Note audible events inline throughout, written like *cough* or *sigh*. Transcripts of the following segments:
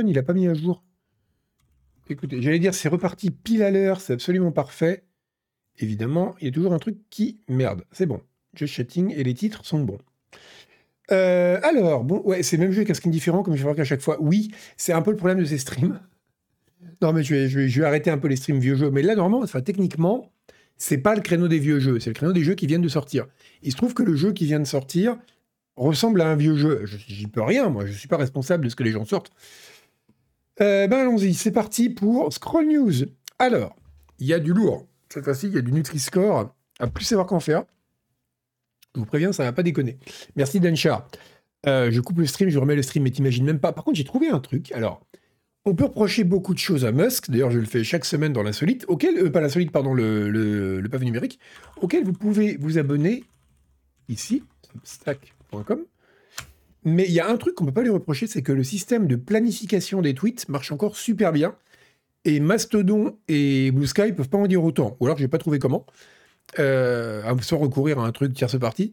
il a pas mis à jour. Écoutez, j'allais dire c'est reparti pile à l'heure, c'est absolument parfait. Évidemment, il y a toujours un truc qui merde. C'est bon. Just chatting et les titres sont bons. Euh, alors, bon, ouais, c'est le même jeu avec un skin différent, comme je vois qu'à chaque fois. Oui, c'est un peu le problème de ces streams. Non, mais je vais arrêter un peu les streams vieux jeux. Mais là, normalement, enfin, techniquement, c'est pas le créneau des vieux jeux, c'est le créneau des jeux qui viennent de sortir. Il se trouve que le jeu qui vient de sortir ressemble à un vieux jeu. J'y peux rien, moi, je suis pas responsable de ce que les gens sortent. Euh, ben allons-y, c'est parti pour Scroll News. Alors, il y a du lourd. Cette fois-ci, il y a du Nutri-Score à plus savoir qu'en faire. Je vous préviens, ça va pas déconner. Merci Danchar. Euh, je coupe le stream, je remets le stream, mais t'imagines même pas. Par contre, j'ai trouvé un truc. Alors, on peut reprocher beaucoup de choses à Musk. D'ailleurs, je le fais chaque semaine dans l'insolite, auquel, euh, pas l'insolite, pardon, le, le, le pavé numérique, auquel vous pouvez vous abonner ici, stack.com. Mais il y a un truc qu'on peut pas lui reprocher, c'est que le système de planification des tweets marche encore super bien. Et Mastodon et Blue Sky peuvent pas en dire autant. Ou alors, j'ai pas trouvé comment. Euh, sans recourir à un truc tierce partie.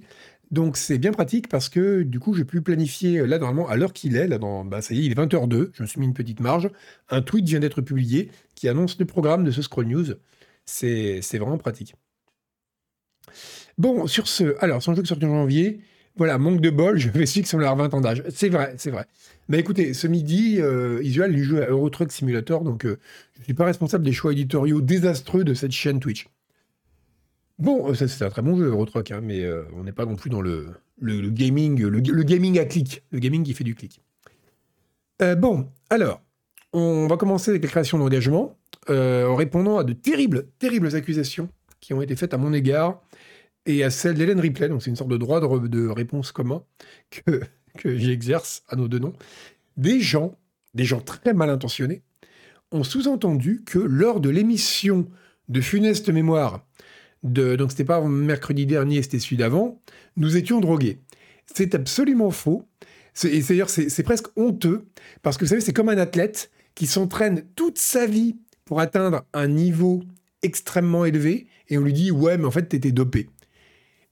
Donc c'est bien pratique parce que du coup j'ai pu planifier là normalement à l'heure qu'il est, là dans, bah, ça y est, il est 20h02, je me suis mis une petite marge, un tweet vient d'être publié qui annonce le programme de ce Scroll News. C'est vraiment pratique. Bon, sur ce, alors son jeu qui sort en janvier, voilà, manque de bol, *laughs* je vais suivre sur leur 20 ans d'âge. C'est vrai, c'est vrai. Mais écoutez, ce midi, euh, Isual lui joue à Euro Truck Simulator, donc euh, je ne suis pas responsable des choix éditoriaux désastreux de cette chaîne Twitch. Bon, ça c'est un très bon jeu, Eurotrack, hein, mais euh, on n'est pas non plus dans le, gaming, le, gaming à clic, le gaming qui fait du clic. Euh, bon, alors, on va commencer avec la création d'engagement euh, en répondant à de terribles, terribles accusations qui ont été faites à mon égard et à celle d'Hélène Ripley. Donc c'est une sorte de droit de, réponse commun que, j'exerce à nos deux noms. Des gens, des gens très mal intentionnés, ont sous-entendu que lors de l'émission de funeste mémoire de, donc c'était pas mercredi dernier, c'était celui d'avant, nous étions drogués. C'est absolument faux. C'est, c'est-à-dire, c'est, presque honteux, parce que vous savez, c'est comme un athlète qui s'entraîne toute sa vie pour atteindre un niveau extrêmement élevé, et on lui dit, ouais, mais en fait, t'étais dopé.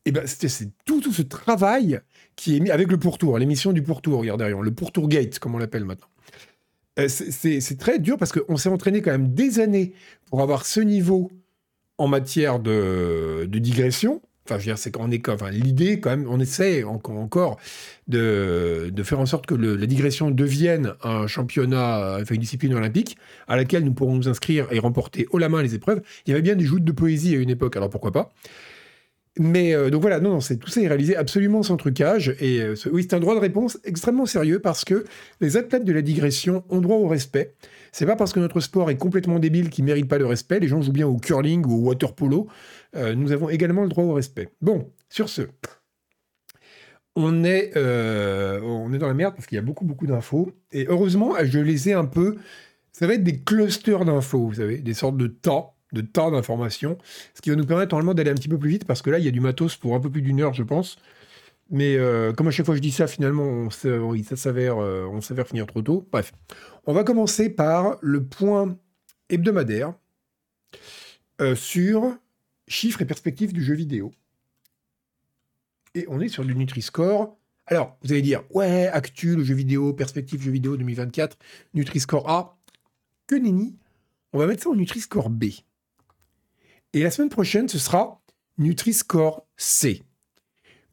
Et eh ben, c'est, tout, tout ce travail qui est mis avec le pourtour, l'émission du pourtour, regardez, le pourtour gate, comme on l'appelle maintenant. Euh, c'est, très dur parce qu'on s'est entraîné quand même des années pour avoir ce niveau en matière de, digression, Enfin, je veux dire, c'est qu'on est, enfin, l'idée, quand même, on essaie encore de, de faire en sorte que la digression devienne un championnat, enfin, une discipline olympique, à laquelle nous pourrons nous inscrire et remporter haut la main les épreuves. Il y avait bien des joutes de poésie à une époque, alors pourquoi pas mais euh, donc voilà, non, non tout ça est réalisé absolument sans trucage. Et euh, oui, c'est un droit de réponse extrêmement sérieux parce que les athlètes de la digression ont droit au respect. C'est pas parce que notre sport est complètement débile qu'il mérite pas le respect. Les gens jouent bien au curling ou au water polo. Euh, nous avons également le droit au respect. Bon, sur ce, on est, on est dans la merde parce qu'il y a beaucoup, beaucoup d'infos. Et heureusement, je les ai un peu. Ça va être des clusters d'infos, vous savez, des sortes de temps de temps d'information, ce qui va nous permettre normalement d'aller un petit peu plus vite, parce que là, il y a du matos pour un peu plus d'une heure, je pense. Mais euh, comme à chaque fois je dis ça, finalement, on, ça s'avère, euh, s'avère finir trop tôt. Bref, on va commencer par le point hebdomadaire euh, sur chiffres et perspectives du jeu vidéo. Et on est sur du Nutri-Score. Alors, vous allez dire, ouais, actu, le jeu vidéo, perspective jeu vidéo 2024, Nutri-Score A. Que nenni On va mettre ça en Nutri-Score B. Et la semaine prochaine, ce sera Nutri-Score C.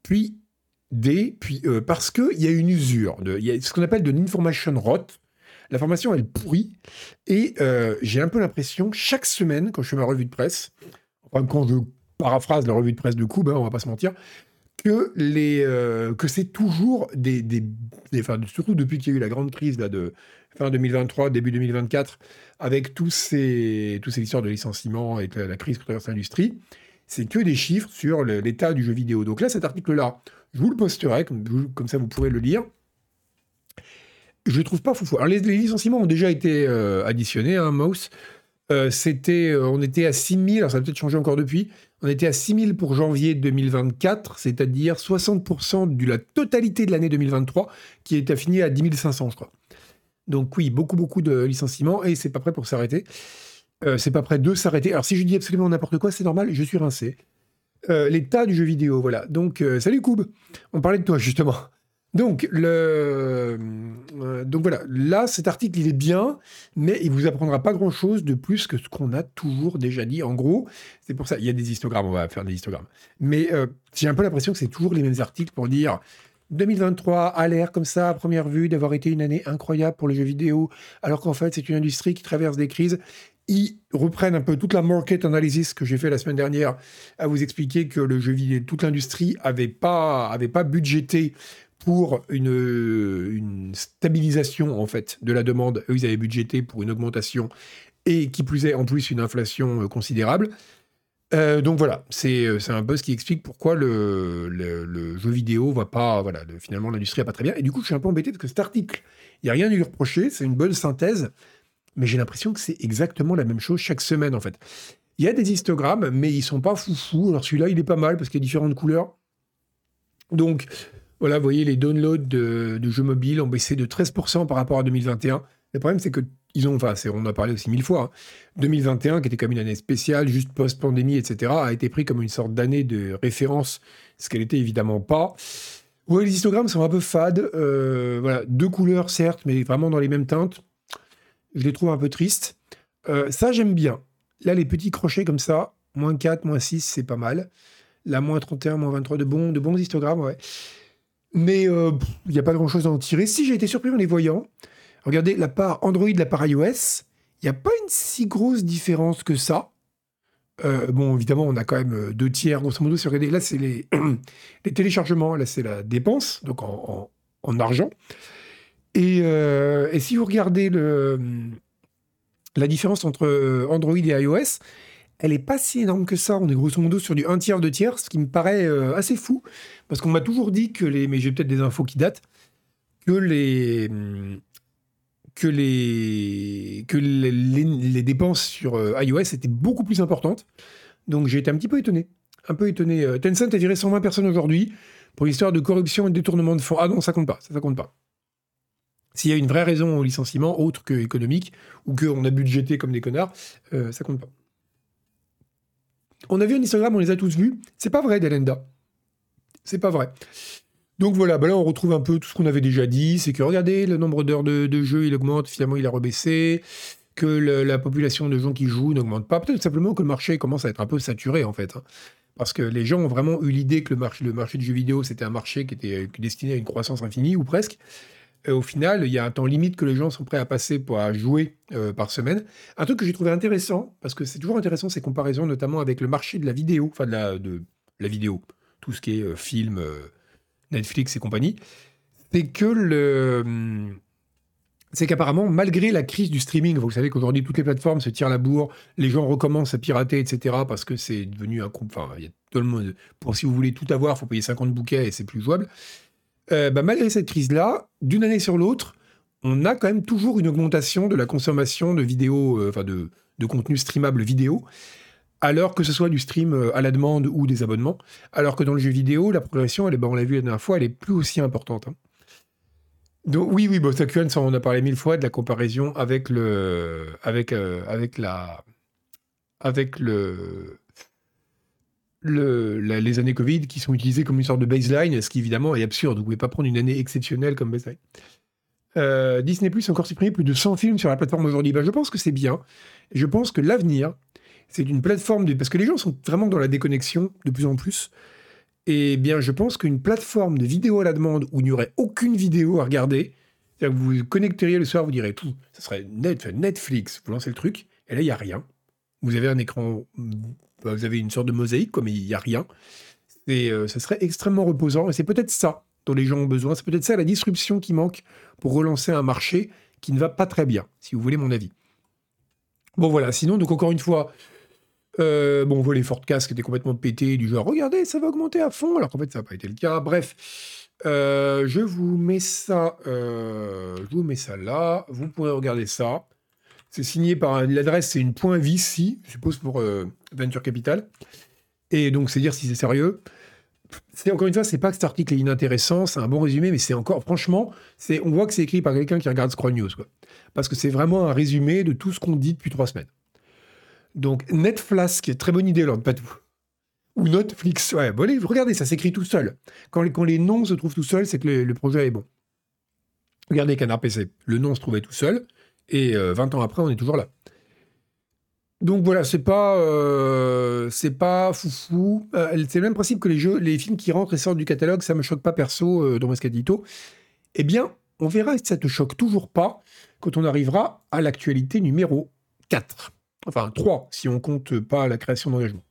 Puis D, puis E, parce qu'il y a une usure. Il y a ce qu'on appelle de l'information rot. L'information, elle pourrit. Et euh, j'ai un peu l'impression, chaque semaine, quand je fais ma revue de presse, enfin, quand je paraphrase la revue de presse de Koub, hein, on va pas se mentir, que, euh, que c'est toujours des, des, enfin, surtout depuis qu'il y a eu la grande crise là, de fin 2023, début 2024, avec tous ces, tous ces histoires de licenciement et la, crise que traverse l'industrie, c'est que des chiffres sur l'état du jeu vidéo. Donc là, cet article-là, je vous le posterai, comme, comme, ça vous pourrez le lire. Je ne trouve pas fou. Alors les, licenciements ont déjà été euh, additionnés, hein, Mouse. Euh, c'était, euh, on était à 6000, alors ça a peut-être changé encore depuis, on était à 6000 pour janvier 2024, c'est-à-dire 60% de la totalité de l'année 2023, qui est affinée à 10 500, je crois. Donc oui, beaucoup, beaucoup de licenciements et c'est pas prêt pour s'arrêter. Euh, c'est pas prêt de s'arrêter. Alors si je dis absolument n'importe quoi, c'est normal, je suis rincé. Euh, l'état du jeu vidéo, voilà. Donc, euh, salut Koub, on parlait de toi justement. Donc, le, donc voilà, là, cet article, il est bien, mais il vous apprendra pas grand-chose de plus que ce qu'on a toujours déjà dit. En gros, c'est pour ça, il y a des histogrammes, on va faire des histogrammes. Mais j'ai un peu l'impression que c'est toujours les mêmes articles pour dire 2023 a l'air comme ça, à première vue, d'avoir été une année incroyable pour le jeu vidéo, alors qu'en fait, c'est une industrie qui traverse des crises. Ils reprennent un peu toute la market analysis que j'ai fait la semaine dernière à vous expliquer que le jeu vidéo, toute l'industrie avait pas, pas budgété pour une, une, stabilisation en fait de la demande. Eux, ils avaient budgété pour une augmentation et qui plus est en plus une inflation euh, considérable. Euh, donc voilà, euh, c'est un ce qui explique pourquoi le, jeu vidéo va pas, voilà, finalement l'industrie va pas très bien. Et du coup, je suis un peu embêté parce que cet article, il n'y a rien à lui reprocher, c'est une bonne synthèse, mais j'ai l'impression que c'est exactement la même chose chaque semaine en fait. Il y a des histogrammes, mais ils sont pas foufou. Alors celui-là, il est pas mal parce qu'il y a différentes couleurs. Donc voilà, vous voyez, les downloads de, jeux mobiles ont baissé de 13% par rapport à 2021. Le problème, c'est que ils ont, enfin, on a parlé aussi mille fois, 2021, hein. qui était comme une année spéciale, juste post-pandémie, etc., a été pris comme une sorte d'année de référence, ce qu'elle était évidemment pas. Ouais, les histogrammes sont un peu fades. Euh, voilà, deux couleurs, certes, mais vraiment dans les mêmes teintes. Je les trouve un peu tristes. Euh, ça, j'aime bien. Là, les petits crochets comme ça, moins 4, moins 6, c'est pas mal. Là, moins 31, moins 23, de bons, de bons histogrammes, ouais. Mais il euh, n'y a pas grand-chose à en tirer. Si j'ai été surpris en les voyant, regardez la part Android, la part iOS, il n'y a pas une si grosse différence que ça. Euh, bon, évidemment, on a quand même euh, deux tiers, grosso modo. Si regardez, là, c'est *clears throat* les, téléchargements, là, c'est la dépense, donc en, en, argent. Et, et, si vous regardez le, la différence entre Android et iOS, elle n'est pas si énorme que ça. On est grosso modo sur du 1 tiers, 2 tiers, ce qui me paraît euh, assez fou. Parce qu'on m'a toujours dit que les. Mais j'ai peut-être des infos qui datent. Que les. Que les. Que les, dépenses sur euh, iOS étaient beaucoup plus importantes. Donc j'ai été un petit peu étonné. Un peu étonné. Euh, Tencent a viré 120 personnes aujourd'hui pour l'histoire de corruption et de détournement de fonds. Ah non, ça compte pas. Ça, ça compte pas. S'il y a une vraie raison au licenciement, autre que économique, ou qu'on a budgété comme des connards, ça compte pas. On a vu un Instagram, on les a tous vus. C'est pas vrai, Delenda. C'est pas vrai. Donc voilà, bah là on retrouve un peu tout ce qu'on avait déjà dit, c'est que regardez, le nombre d'heures de, jeu, il augmente, finalement il a rebaissé, que la population de gens qui jouent n'augmente pas, peut-être simplement que le marché commence à être un peu saturé en fait. Hein. Parce que les gens ont vraiment eu l'idée que le marché, le marché du jeu vidéo, c'était un marché qui était destiné à une croissance infinie, ou presque. Euh, au final, il y a un temps limite que les gens sont prêts à passer pour jouer euh, par semaine. Un truc que j'ai trouvé intéressant, parce que c'est toujours intéressant ces comparaisons, notamment avec le marché de la vidéo, enfin de la, de vidéo, tout ce qui est euh, film, Netflix et compagnie, c'est que c'est qu'apparemment, malgré la crise du streaming, vous savez qu'aujourd'hui toutes les plateformes se tirent la bourre, les gens recommencent à pirater, etc., parce que c'est devenu un... Enfin, il y a tout le monde... Pour si vous voulez tout avoir, il faut payer 50 bouquets et c'est plus jouable. Euh, bah, malgré cette crise-là, d'une année sur l'autre, on a quand même toujours une augmentation de la consommation de vidéos, euh, de, de contenu streamable vidéo, alors que ce soit du stream euh, à la demande ou des abonnements, alors que dans le jeu vidéo, la progression, elle, bah, on l'a vu la dernière fois, elle est plus aussi importante. Hein. Oui, oui, ça, on a parlé mille fois de la comparaison avec le, le, les années Covid qui sont utilisées comme une sorte de baseline, ce qui évidemment est absurde. Vous ne pouvez pas prendre une année exceptionnelle comme baseline. Euh, Disney Plus a encore supprimé plus de 100 films sur la plateforme aujourd'hui. Ben, je pense que c'est bien. Je pense que l'avenir, c'est une plateforme de... Parce que les gens sont vraiment dans la déconnexion de plus en plus. Et bien, je pense qu'une plateforme de vidéo à la demande où il n'y aurait aucune vidéo à regarder, c'est-à-dire que vous vous connecteriez le soir, vous direz tout, ça serait Netflix, vous lancez le truc, et là, il n'y a rien. Vous avez un écran bah, vous avez une sorte de mosaïque, mais il n'y a rien. Et euh, ça serait extrêmement reposant. Et c'est peut-être ça dont les gens ont besoin. C'est peut-être ça la disruption qui manque pour relancer un marché qui ne va pas très bien, si vous voulez mon avis. Bon voilà, sinon, donc encore une fois, euh, bon, on voit les Fordcast qui étaient complètement pétés, du genre, regardez, ça va augmenter à fond, alors qu'en fait, ça n'a pas été le cas. Bref, euh, je vous mets ça, je vous mets ça là, vous pourrez regarder ça. C'est signé par l'adresse, c'est une point VC, je suppose pour euh, Venture Capital. Et donc, c'est dire si c'est sérieux. C'est encore une fois, c'est pas que cet article est inintéressant, c'est un bon résumé, mais c'est encore, franchement, on voit que c'est écrit par quelqu'un qui regarde Scroll News, quoi. Parce que c'est vraiment un résumé de tout ce qu'on dit depuis trois semaines. Donc, Netflask, très bonne idée, Lord Patou. ou Netflix. Ouais, bon, regardez, ça s'écrit tout seul. Quand les, noms se trouvent tout seuls, c'est que le, projet est bon. Regardez Canard PC. Le nom se trouvait tout seul. Et 20 ans après, on est toujours là. Donc voilà, c'est pas, euh, c'est pas foufou. Euh, c'est le même principe que les jeux, les films qui rentrent et sortent du catalogue, ça me choque pas perso euh, dans Moscadito. Eh bien, on verra si ça te choque toujours pas quand on arrivera à l'actualité numéro 4. Enfin, 3, si on compte pas la création d'engagement.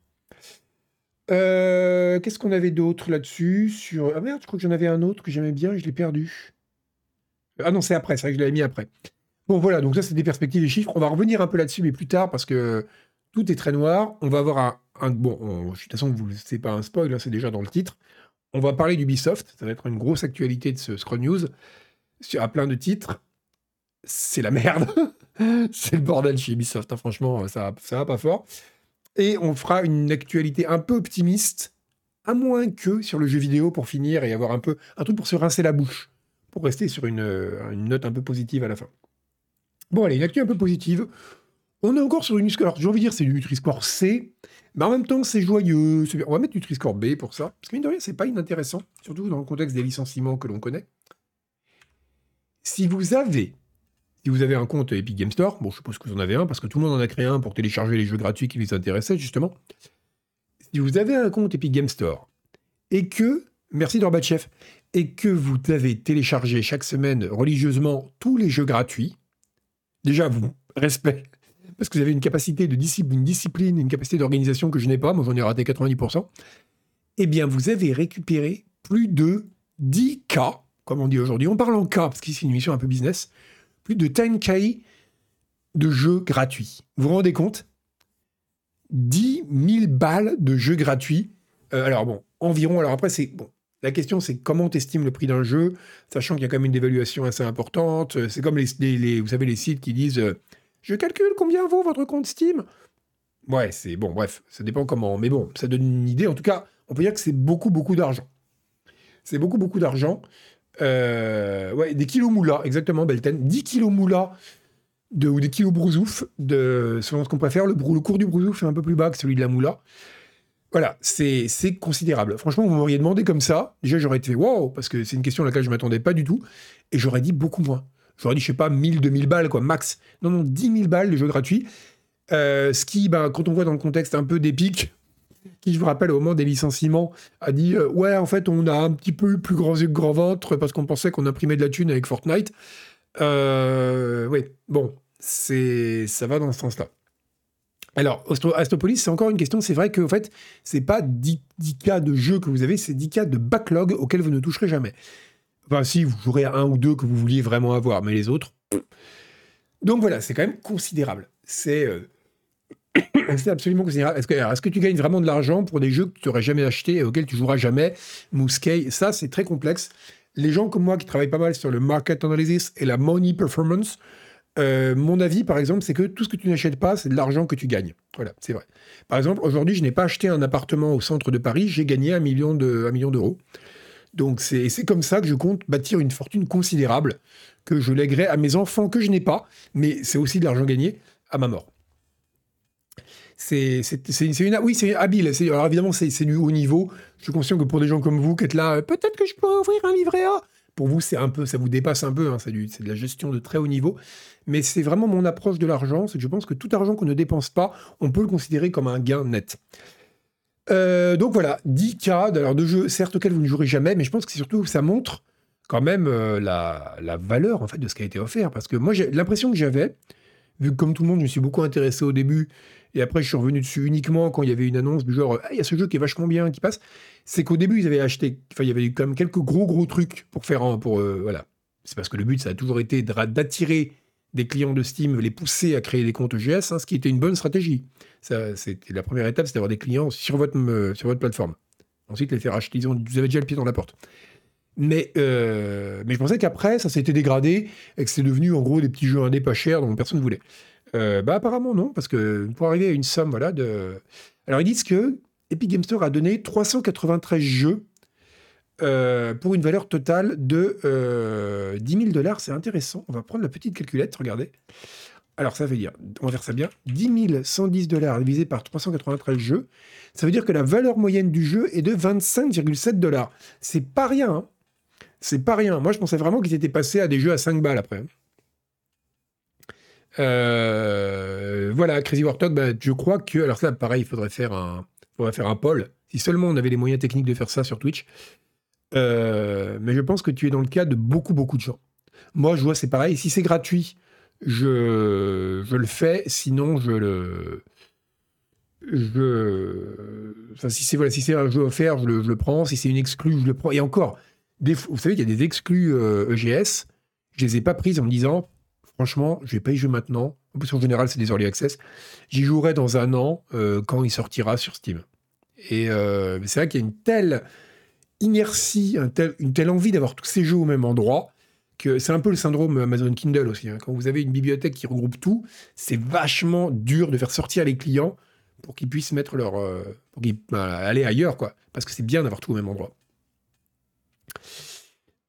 Qu'est-ce qu'on avait d'autre là-dessus sur... Ah merde, je crois que j'en avais un autre que j'aimais bien, je l'ai perdu. Ah non, c'est après, c'est vrai que je l'avais mis après. Bon, voilà, donc ça, c'est des perspectives et chiffres. On va revenir un peu là-dessus, mais plus tard, parce que tout est très noir. On va avoir un. bon, de toute façon, vous c'est pas un spoil, hein, c'est déjà dans le titre. On va parler d'Ubisoft. Ça va être une grosse actualité de ce Scroll News. À plein de titres. C'est la merde. *laughs* *laughs* c'est le bordel chez Ubisoft. Hein, franchement, ça, ça va pas fort. Et on fera une actualité un peu optimiste, à moins que sur le jeu vidéo pour finir et avoir un peu un truc pour se rincer la bouche, pour rester sur une, note un peu positive à la fin. Bon, allez, une actu un peu positive. On est encore sur une. Alors, j'ai envie de dire c'est du Nutri-Score C, mais en même temps, c'est joyeux. On va mettre Nutri-Score B pour ça. Parce que, mine de rien, c'est pas inintéressant, surtout dans le contexte des licenciements que l'on connaît. Si vous avez si vous avez un compte Epic Game Store, bon, je suppose que vous en avez un, parce que tout le monde en a créé un pour télécharger les jeux gratuits qui les intéressaient, justement. Si vous avez un compte Epic Game Store, et que, merci Dorbatchev, et que vous avez téléchargé chaque semaine religieusement tous les jeux gratuits, déjà, vous, respect, parce que vous avez une capacité de discipline, une capacité d'organisation que je n'ai pas, moi j'en ai raté 90%, eh bien, vous avez récupéré plus de 10 cas, comme on dit aujourd'hui. On parle en cas, parce qu'ici c'est une émission un peu business, plus de 10K de jeux gratuits. Vous vous rendez compte? 10 000 balles de jeux gratuits. Euh, alors bon, environ, alors après c'est... Bon, la question, c'est comment tu estimes le prix d'un jeu, sachant qu'il y a quand même une dévaluation assez importante. C'est comme les sites qui disent euh, Je calcule combien vaut votre compte Steam? Ouais, c'est bon, bref, ça dépend comment. Mais bon, ça donne une idée. En tout cas, on peut dire que c'est beaucoup, beaucoup d'argent. C'est beaucoup, beaucoup d'argent. Euh, ouais, des kilos moula, exactement, Belten. 10 kilos moula de, ou des kilos brousouf, de, selon ce qu'on préfère. Le, le cours du brousouf est un peu plus bas que celui de la moula. Voilà, c'est considérable. Franchement, vous m'auriez demandé comme ça, déjà j'aurais été wow, parce que c'est une question à laquelle je m'attendais pas du tout, et j'aurais dit beaucoup moins. J'aurais dit, je sais pas, 1000, 2000 balles, quoi, max. Non, non, 10 000 balles de jeux gratuits. Euh, ce qui, ben, quand on voit dans le contexte un peu d'épique, qui, je vous rappelle, au moment des licenciements, a dit euh, Ouais, en fait, on a un petit peu eu plus grand grand ventre parce qu'on pensait qu'on imprimait de la thune avec Fortnite. Euh, oui, bon, ça va dans ce sens-là. Alors, Astropolis, c'est encore une question. C'est vrai que, en fait, c'est pas 10, cas de jeu que vous avez, c'est 10 cas de backlog auxquels vous ne toucherez jamais. Enfin, si, vous jouerez à un ou deux que vous vouliez vraiment avoir, mais les autres. Donc voilà, c'est quand même considérable. C'est euh, *coughs* absolument considérable. Est-ce que, tu gagnes vraiment de l'argent pour des jeux que tu n'aurais jamais achetés et auxquels tu joueras jamais Mouskey, ça, c'est très complexe. Les gens comme moi qui travaillent pas mal sur le market analysis et la money performance, euh, mon avis, par exemple, c'est que tout ce que tu n'achètes pas, c'est de l'argent que tu gagnes. Voilà, c'est vrai. Par exemple, aujourd'hui, je n'ai pas acheté un appartement au centre de Paris, j'ai gagné un million d'euros. Donc c'est comme ça que je compte bâtir une fortune considérable que je lèguerai à mes enfants que je n'ai pas, mais c'est aussi de l'argent gagné à ma mort. C'est une oui c'est habile. Alors évidemment c'est du haut niveau. Je suis conscient que pour des gens comme vous qui êtes là, peut-être que je peux ouvrir un livret A. Pour vous c'est un peu, ça vous dépasse un peu. Hein, c'est de la gestion de très haut niveau mais c'est vraiment mon approche de l'argent, c'est que je pense que tout argent qu'on ne dépense pas, on peut le considérer comme un gain net. Euh, donc voilà, 10 cas de jeux, certes auxquels vous ne jouerez jamais, mais je pense que surtout ça montre quand même euh, la, valeur en fait de ce qui a été offert. Parce que moi, j'ai l'impression que j'avais, vu que comme tout le monde, je me suis beaucoup intéressé au début, et après je suis revenu dessus uniquement quand il y avait une annonce du genre, ah, il y a ce jeu qui est vachement bien, qui passe, c'est qu'au début, ils avaient acheté, enfin, il y avait quand même quelques gros gros trucs pour faire, un, pour, euh, voilà. C'est parce que le but, ça a toujours été d'attirer des clients de Steam, les pousser à créer des comptes GS, hein, ce qui était une bonne stratégie. Ça, c'était la première étape, c'est d'avoir des clients sur votre, euh, sur votre plateforme. Ensuite, les faire acheter. Disons, vous avez déjà le pied dans la porte. Mais, euh, mais je pensais qu'après, ça s'était dégradé et que c'est devenu en gros des petits jeux indés pas chers dont personne ne voulait. Euh, bah apparemment non, parce que pour arriver à une somme, voilà, de... Alors ils disent que Epic Game Store a donné 393 jeux euh, pour une valeur totale de euh, 10 000 dollars. C'est intéressant. On va prendre la petite calculette, regardez. alors ça veut dire, on va faire ça bien, 10 110 dollars divisé par 393 jeux, ça veut dire que la valeur moyenne du jeu est de 25,7 dollars. C'est pas rien, hein. C'est pas rien. Moi, je pensais vraiment qu'ils étaient passés à des jeux à 5 balles après. Euh, voilà, Crazy Warthog, bah, je crois que. Alors, ça, pareil, il faudrait faire un, faudrait faire un poll. Si seulement on avait les moyens techniques de faire ça sur Twitch. Euh, mais je pense que tu es dans le cas de beaucoup, beaucoup de gens. Moi, je vois, c'est pareil. Si c'est gratuit, je, le fais. Sinon, je le. Je. Enfin, si c'est voilà, si un jeu offert, je le, je le prends. Si c'est une exclue, je le prends. Et encore, vous savez qu'il y a des exclus EGS. Euh, e je les ai pas prises en me disant, franchement, je vais pas y jouer maintenant. En plus, général, c'est des early access. J'y jouerai dans un an euh, quand il sortira sur Steam. Et euh, c'est vrai qu'il y a une telle inertie, une telle envie d'avoir tous ces jeux au même endroit que c'est un peu le syndrome Amazon Kindle aussi. Hein. Quand vous avez une bibliothèque qui regroupe tout, c'est vachement dur de faire sortir les clients pour qu'ils puissent mettre leur, euh, pour qu'ils, bah, aller ailleurs, quoi. Parce que c'est bien d'avoir tout au même endroit.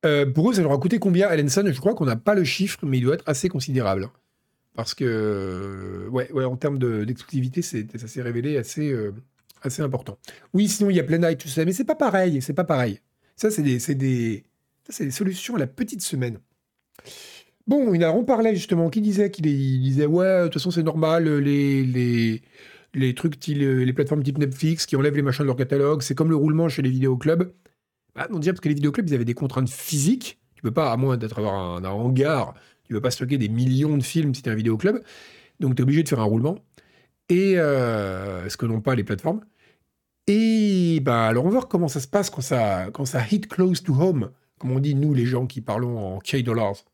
Euh, pour eux, ça leur a coûté combien, Ellenson? Je crois qu'on n'a pas le chiffre, mais il doit être assez considérable. Parce que, ouais, ouais en termes d'exclusivité, ça s'est révélé assez, assez important. Oui, sinon il y a plein Night, tout ça, mais c'est pas pareil, c'est pas pareil. Ça, c'est des, des, des solutions à la petite semaine. Bon, on parlait justement, qui disait qu'il disait ouais, de toute façon c'est normal, les, les, les trucs, les plateformes type Netflix qui enlèvent les machins de leur catalogue, c'est comme le roulement chez les vidéoclubs. Bah non, déjà parce que les vidéoclubs, ils avaient des contraintes physiques. Tu peux pas, à moins d'être avoir un, hangar, tu peux pas stocker des millions de films si tu es un vidéoclub. Donc tu es obligé de faire un roulement. Et euh, ce que n'ont pas les plateformes. Et bah, alors on va voir comment ça se passe quand ça, quand ça hit close to home, comme on dit nous les gens qui parlons en K-dollars.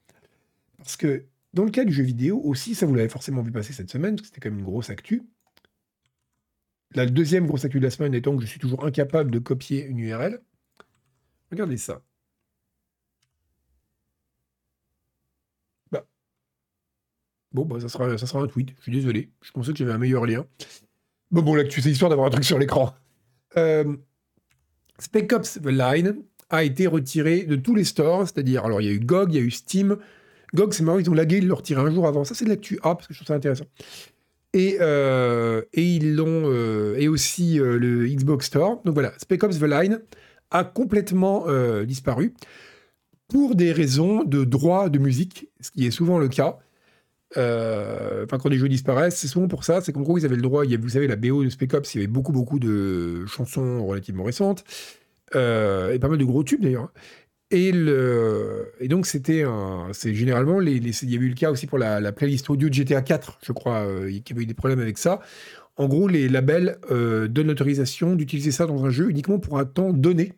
Parce que dans le cas du jeu vidéo aussi, ça vous l'avez forcément vu passer cette semaine, parce que c'était quand même une grosse actu. La deuxième grosse actu de la semaine étant que je suis toujours incapable de copier une URL. Regardez ça. Bah. Bon, bah, ça, sera, ça sera un tweet. Je suis désolé. Je pensais que j'avais un meilleur lien. Bon, bon, l'actu, c'est histoire d'avoir un truc sur l'écran. Euh, Spec Ops The Line a été retiré de tous les stores, c'est-à-dire, alors il y a eu GOG, il y a eu Steam. GOG, c'est marrant, ils ont lagué, ils l'ont retiré un jour avant. Ça, c'est de l'actu A, parce que je trouve ça intéressant. Et, euh, et ils l'ont. Euh, et aussi le Xbox Store. Donc voilà, Spec Ops The Line a complètement disparu pour des raisons de droit de musique, ce qui est souvent le cas. Euh, enfin, quand les jeux disparaissent, c'est souvent pour ça. C'est qu'en gros, ils avaient le droit. Vous savez, la BO de Spec Ops, il y avait beaucoup, beaucoup de chansons relativement récentes. Euh, et pas mal de gros tubes d'ailleurs. Et, donc, c'était. C'est généralement. Il y avait eu le cas aussi pour la, playlist audio de GTA 4, je crois, euh, il y avait eu des problèmes avec ça. En gros, les labels donnent l'autorisation d'utiliser ça dans un jeu uniquement pour un temps donné.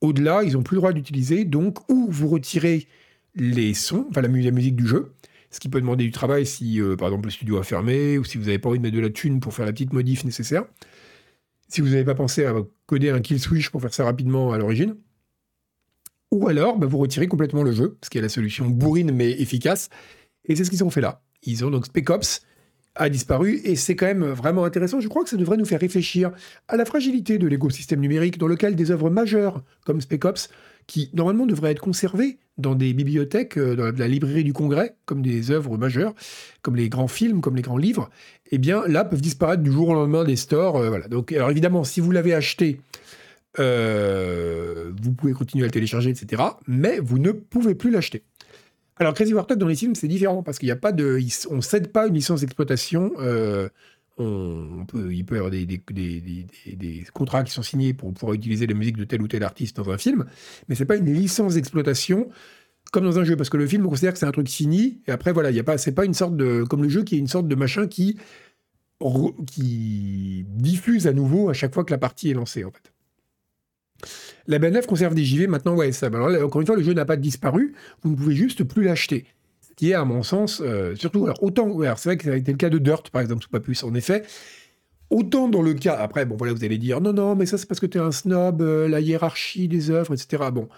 Au-delà, ils n'ont plus le droit d'utiliser. Donc, ou vous retirez les sons, enfin la musique du jeu, ce qui peut demander du travail si, euh, par exemple, le studio a fermé ou si vous n'avez pas envie de mettre de la thune pour faire la petite modif nécessaire. Si vous n'avez pas pensé à coder un kill switch pour faire ça rapidement à l'origine. Ou alors, bah, vous retirez complètement le jeu, ce qui est la solution bourrine mais efficace. Et c'est ce qu'ils ont fait là. Ils ont donc Spec Ops a disparu et c'est quand même vraiment intéressant. Je crois que ça devrait nous faire réfléchir à la fragilité de l'écosystème numérique dans lequel des œuvres majeures comme Spec Ops qui normalement devraient être conservés dans des bibliothèques, euh, dans la librairie du Congrès, comme des œuvres majeures, comme les grands films, comme les grands livres, eh bien là peuvent disparaître du jour au lendemain des stores. Euh, voilà. Donc, alors évidemment, si vous l'avez acheté, euh, vous pouvez continuer à le télécharger, etc. Mais vous ne pouvez plus l'acheter. Alors Crazy Warthog dans les films, c'est différent parce qu'il n'y a pas de, on cède pas une licence d'exploitation on peut, il peut y avoir des, des, contrats qui sont signés pour pouvoir utiliser la musique de tel ou tel artiste dans un film, mais c'est pas une licence d'exploitation comme dans un jeu, parce que le film, on considère que c'est un truc fini, et après, voilà, il y a pas, c'est pas une sorte de, comme le jeu qui est une sorte de machin qui, qui diffuse à nouveau à chaque fois que la partie est lancée, en fait. La BNF conserve des JV, maintenant, ça. Alors, encore une fois, le jeu n'a pas disparu, vous ne pouvez juste plus l'acheter qui est, à mon sens, euh, surtout, alors c'est vrai que ça a été le cas de Dirt, par exemple, pas plus, en effet, autant dans le cas, après, bon, voilà, vous allez dire, non, non, mais ça, c'est parce que tu es un snob, euh, la hiérarchie des œuvres, etc. Bon,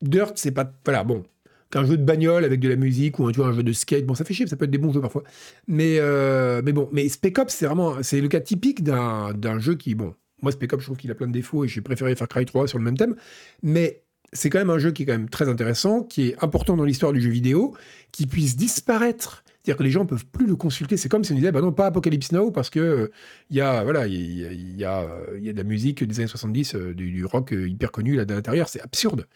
Dirt, c'est pas, voilà, bon, qu'un jeu de bagnole avec de la musique ou un jeu de skate, bon, ça fait chier, ça peut être des bons jeux parfois, mais, euh, mais bon, mais Spec Ops, c'est vraiment, c'est le cas typique d'un jeu qui, bon, moi, Spec Ops, je trouve qu'il a plein de défauts et j'ai préféré faire Cry 3 sur le même thème, mais c'est quand même un jeu qui est quand même très intéressant, qui est important dans l'histoire du jeu vidéo, qui puisse disparaître. C'est-à-dire que les gens ne peuvent plus le consulter. C'est comme si on disait, bah non, pas Apocalypse Now, parce que il y a, voilà, il y a, y, a, de la musique des années 70, du, rock hyper connu là de l'intérieur. C'est absurde.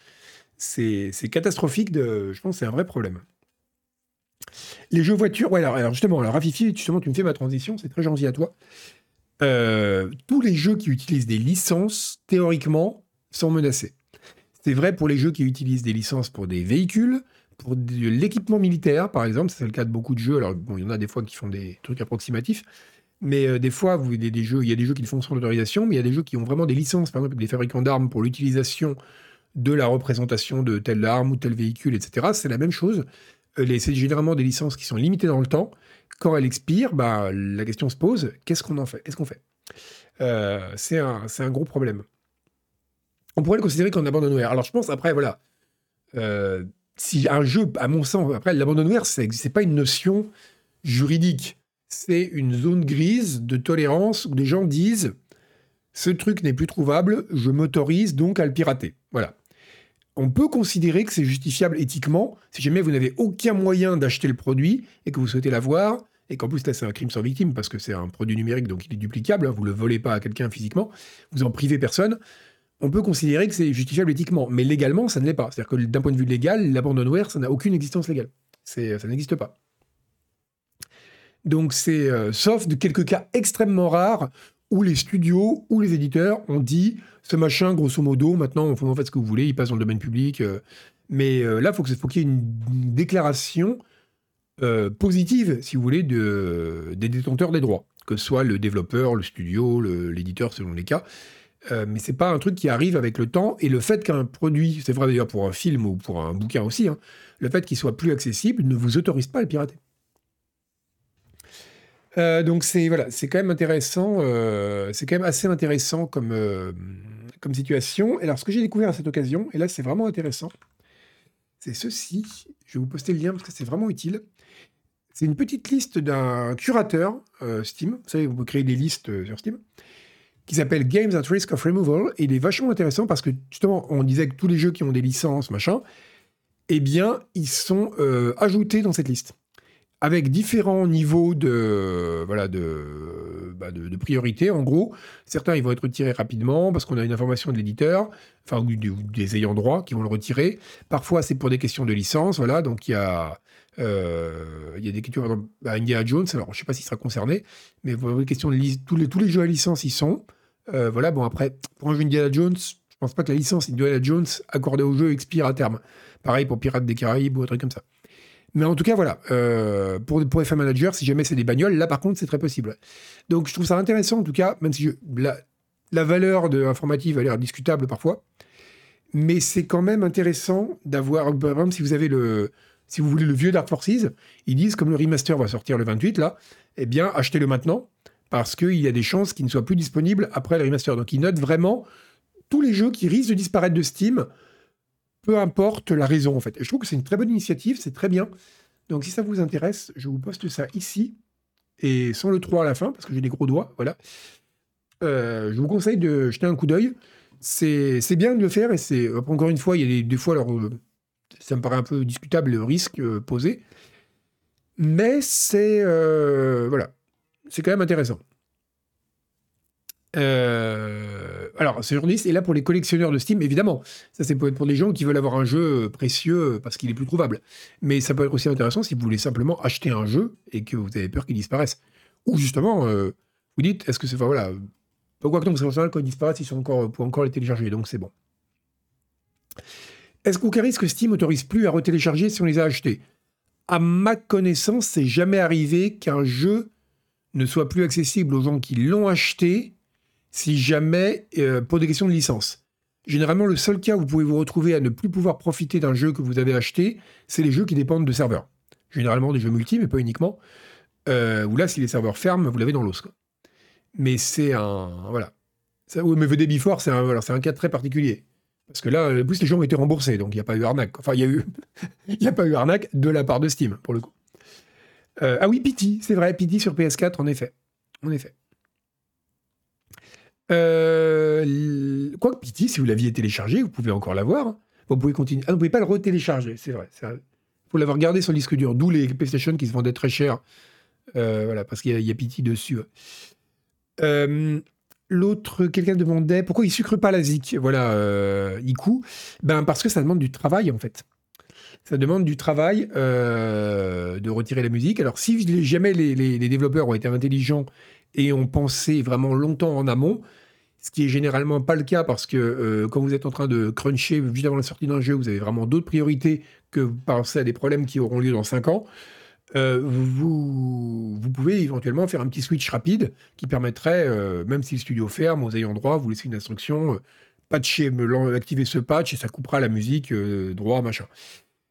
C'est catastrophique. De, je pense c'est un vrai problème. Les jeux voitures, ouais, alors, justement, alors Rafifi, justement, tu me fais ma transition, c'est très gentil à toi. Euh, tous les jeux qui utilisent des licences, théoriquement, sont menacés. C'est vrai pour les jeux qui utilisent des licences pour des véhicules, pour de l'équipement militaire, par exemple. C'est le cas de beaucoup de jeux. Alors, bon, il y en a des fois qui font des trucs approximatifs. Mais euh, des fois, vous, il y a des jeux qui le font sans autorisation, mais il y a des jeux qui ont vraiment des licences, par exemple des fabricants d'armes pour l'utilisation de la représentation de telle arme ou tel véhicule, etc. C'est la même chose. Euh, c'est généralement des licences qui sont limitées dans le temps. Quand elles expirent, bah, la question se pose qu'est-ce qu'on en fait? Qu'est-ce qu'on fait? Euh, C'est un, gros problème. On pourrait le considérer comme un abandonware. Alors je pense, après, voilà. Euh, si un jeu, à mon sens, après, l'abandonware, c'est pas une notion juridique. C'est une zone grise de tolérance où des gens disent ce truc n'est plus trouvable, je m'autorise donc à le pirater. Voilà on peut considérer que c'est justifiable éthiquement si jamais vous n'avez aucun moyen d'acheter le produit et que vous souhaitez l'avoir, et qu'en plus là c'est un crime sans victime parce que c'est un produit numérique donc il est duplicable, hein, vous ne le volez pas à quelqu'un physiquement, vous en privez personne, on peut considérer que c'est justifiable éthiquement, mais légalement ça ne l'est pas. C'est-à-dire que d'un point de vue légal, l'abandonware ça n'a aucune existence légale. ça n'existe pas. Donc c'est euh, sauf de quelques cas extrêmement rares où les studios ou les éditeurs ont dit ce machin, grosso modo, maintenant, vous en faites ce que vous voulez, il passe dans le domaine public. Euh. mais euh, là, il faut qu'il y ait une, déclaration euh, positive, si vous voulez, de, des détenteurs des droits, que ce soit le développeur, le studio, l'éditeur, selon les cas. mais c'est pas un truc qui arrive avec le temps. Et le fait qu'un produit, c'est vrai d'ailleurs pour un film ou pour un bouquin aussi, hein, le fait qu'il soit plus accessible ne vous autorise pas à le pirater. Euh, donc c'est voilà, c'est quand même intéressant, euh, c'est quand même assez intéressant comme, euh, comme situation. Et alors ce que j'ai découvert à cette occasion, et là c'est vraiment intéressant, c'est ceci. Je vais vous poster le lien parce que c'est vraiment utile. C'est une petite liste d'un curateur Steam. Vous savez, vous pouvez créer des listes sur Steam qui s'appelle Games at Risk of Removal. Et il est vachement intéressant parce que justement, on disait que tous les jeux qui ont des licences, machin, eh bien, ils sont ajoutés dans cette liste avec différents niveaux de, voilà, de, bah de, priorité, en gros. Certains, ils vont être retirés rapidement parce qu'on a une information de l'éditeur, enfin, ou, des ayants droit qui vont le retirer. Parfois, c'est pour des questions de licence, voilà. Donc, il y a, euh, y a des questions, par exemple, bah, Indiana Jones, alors je ne sais pas s'il sera concerné, mais pour des questions de tous les, tous les jeux à licence, ils sont. Euh, voilà, bon, après, pour un jeu Indiana Jones, je pense pas que la licence Indiana Jones accordée au jeu expire à terme. Pareil pour Pirates des Caraïbes ou un truc comme ça. Mais en tout cas, voilà, euh, pour, pour FM Manager, si jamais c'est des bagnoles, là par contre, c'est très possible. Donc je trouve ça intéressant, en tout cas, même si la, la valeur de informative a l'air discutable parfois, mais c'est quand même intéressant d'avoir, par exemple, si vous avez le, si vous voulez le vieux Dark Forces, ils disent comme le remaster va sortir le 28 là, eh bien achetez-le maintenant parce qu'il y a des chances qu'il ne soit plus disponible après le remaster. Donc ils notent vraiment tous les jeux qui risquent de disparaître de Steam peu importe la raison en fait. Je trouve que c'est une très bonne initiative, c'est très bien. Donc si ça vous intéresse, je vous poste ça ici et sans le 3 à la fin parce que j'ai des gros doigts, voilà. Euh, je vous conseille de jeter un coup d'œil. C'est bien de le faire et c'est encore une fois, il y a des, fois alors euh, ça me paraît un peu discutable le risque euh, posé, mais c'est voilà, c'est quand même intéressant. Alors, ce journaliste est là pour les collectionneurs de Steam, évidemment. Ça, c'est pour, pour des gens qui veulent avoir un jeu précieux parce qu'il est plus trouvable. Mais ça peut être aussi intéressant si vous voulez simplement acheter un jeu et que vous avez peur qu'il disparaisse. Ou justement, euh, vous dites, est-ce que c'est. Enfin, voilà. Pourquoi que non, c'est quand ils disparaissent, ils sont encore, pour encore les télécharger, donc c'est bon. Est-ce qu'aucun risque Steam autorise plus à retélécharger si on les a achetés? À ma connaissance, c'est jamais arrivé qu'un jeu ne soit plus accessible aux gens qui l'ont acheté si jamais, euh, pour des questions de licence. Généralement, le seul cas où vous pouvez vous retrouver à ne plus pouvoir profiter d'un jeu que vous avez acheté, c'est les jeux qui dépendent de serveurs. Généralement des jeux multi, mais pas uniquement. Euh, où là, si les serveurs ferment, vous l'avez dans l'os. Mais c'est un. Voilà. Ça, oui, mais VD Before, c'est un, un cas très particulier. Parce que là, en les gens ont été remboursés, donc il n'y a pas eu arnaque. Enfin, il y a n'y *laughs* a pas eu arnaque de la part de Steam, pour le coup. Euh, ah oui, Pity, c'est vrai, Pity sur PS4, en effet. En effet. Euh, quoi que Pity, si vous l'aviez téléchargé, vous pouvez encore l'avoir. vous pouvez continuer. Ah, vous pouvez pas le retélécharger, c'est vrai. Il faut l'avoir gardé sur le disque dur, d'où les PlayStation qui se vendaient très cher. Euh, voilà, parce qu'il y, a pitié dessus. Euh, l'autre, quelqu'un demandait pourquoi il sucre pas la zik? Voilà, euh, Iku. Ben, parce que ça demande du travail, en fait. Ça demande du travail euh, de retirer la musique. Alors, si jamais les, développeurs ont été intelligents et ont pensé vraiment longtemps en amont, ce qui est généralement pas le cas parce que euh, quand vous êtes en train de cruncher juste avant la sortie d'un jeu, vous avez vraiment d'autres priorités que vous pensez à des problèmes qui auront lieu dans 5 ans. Euh, vous, pouvez éventuellement faire un petit switch rapide qui permettrait, euh, même si le studio ferme, aux ayants droit, vous laissez une instruction, patcher, activer ce patch et ça coupera la musique droit, machin.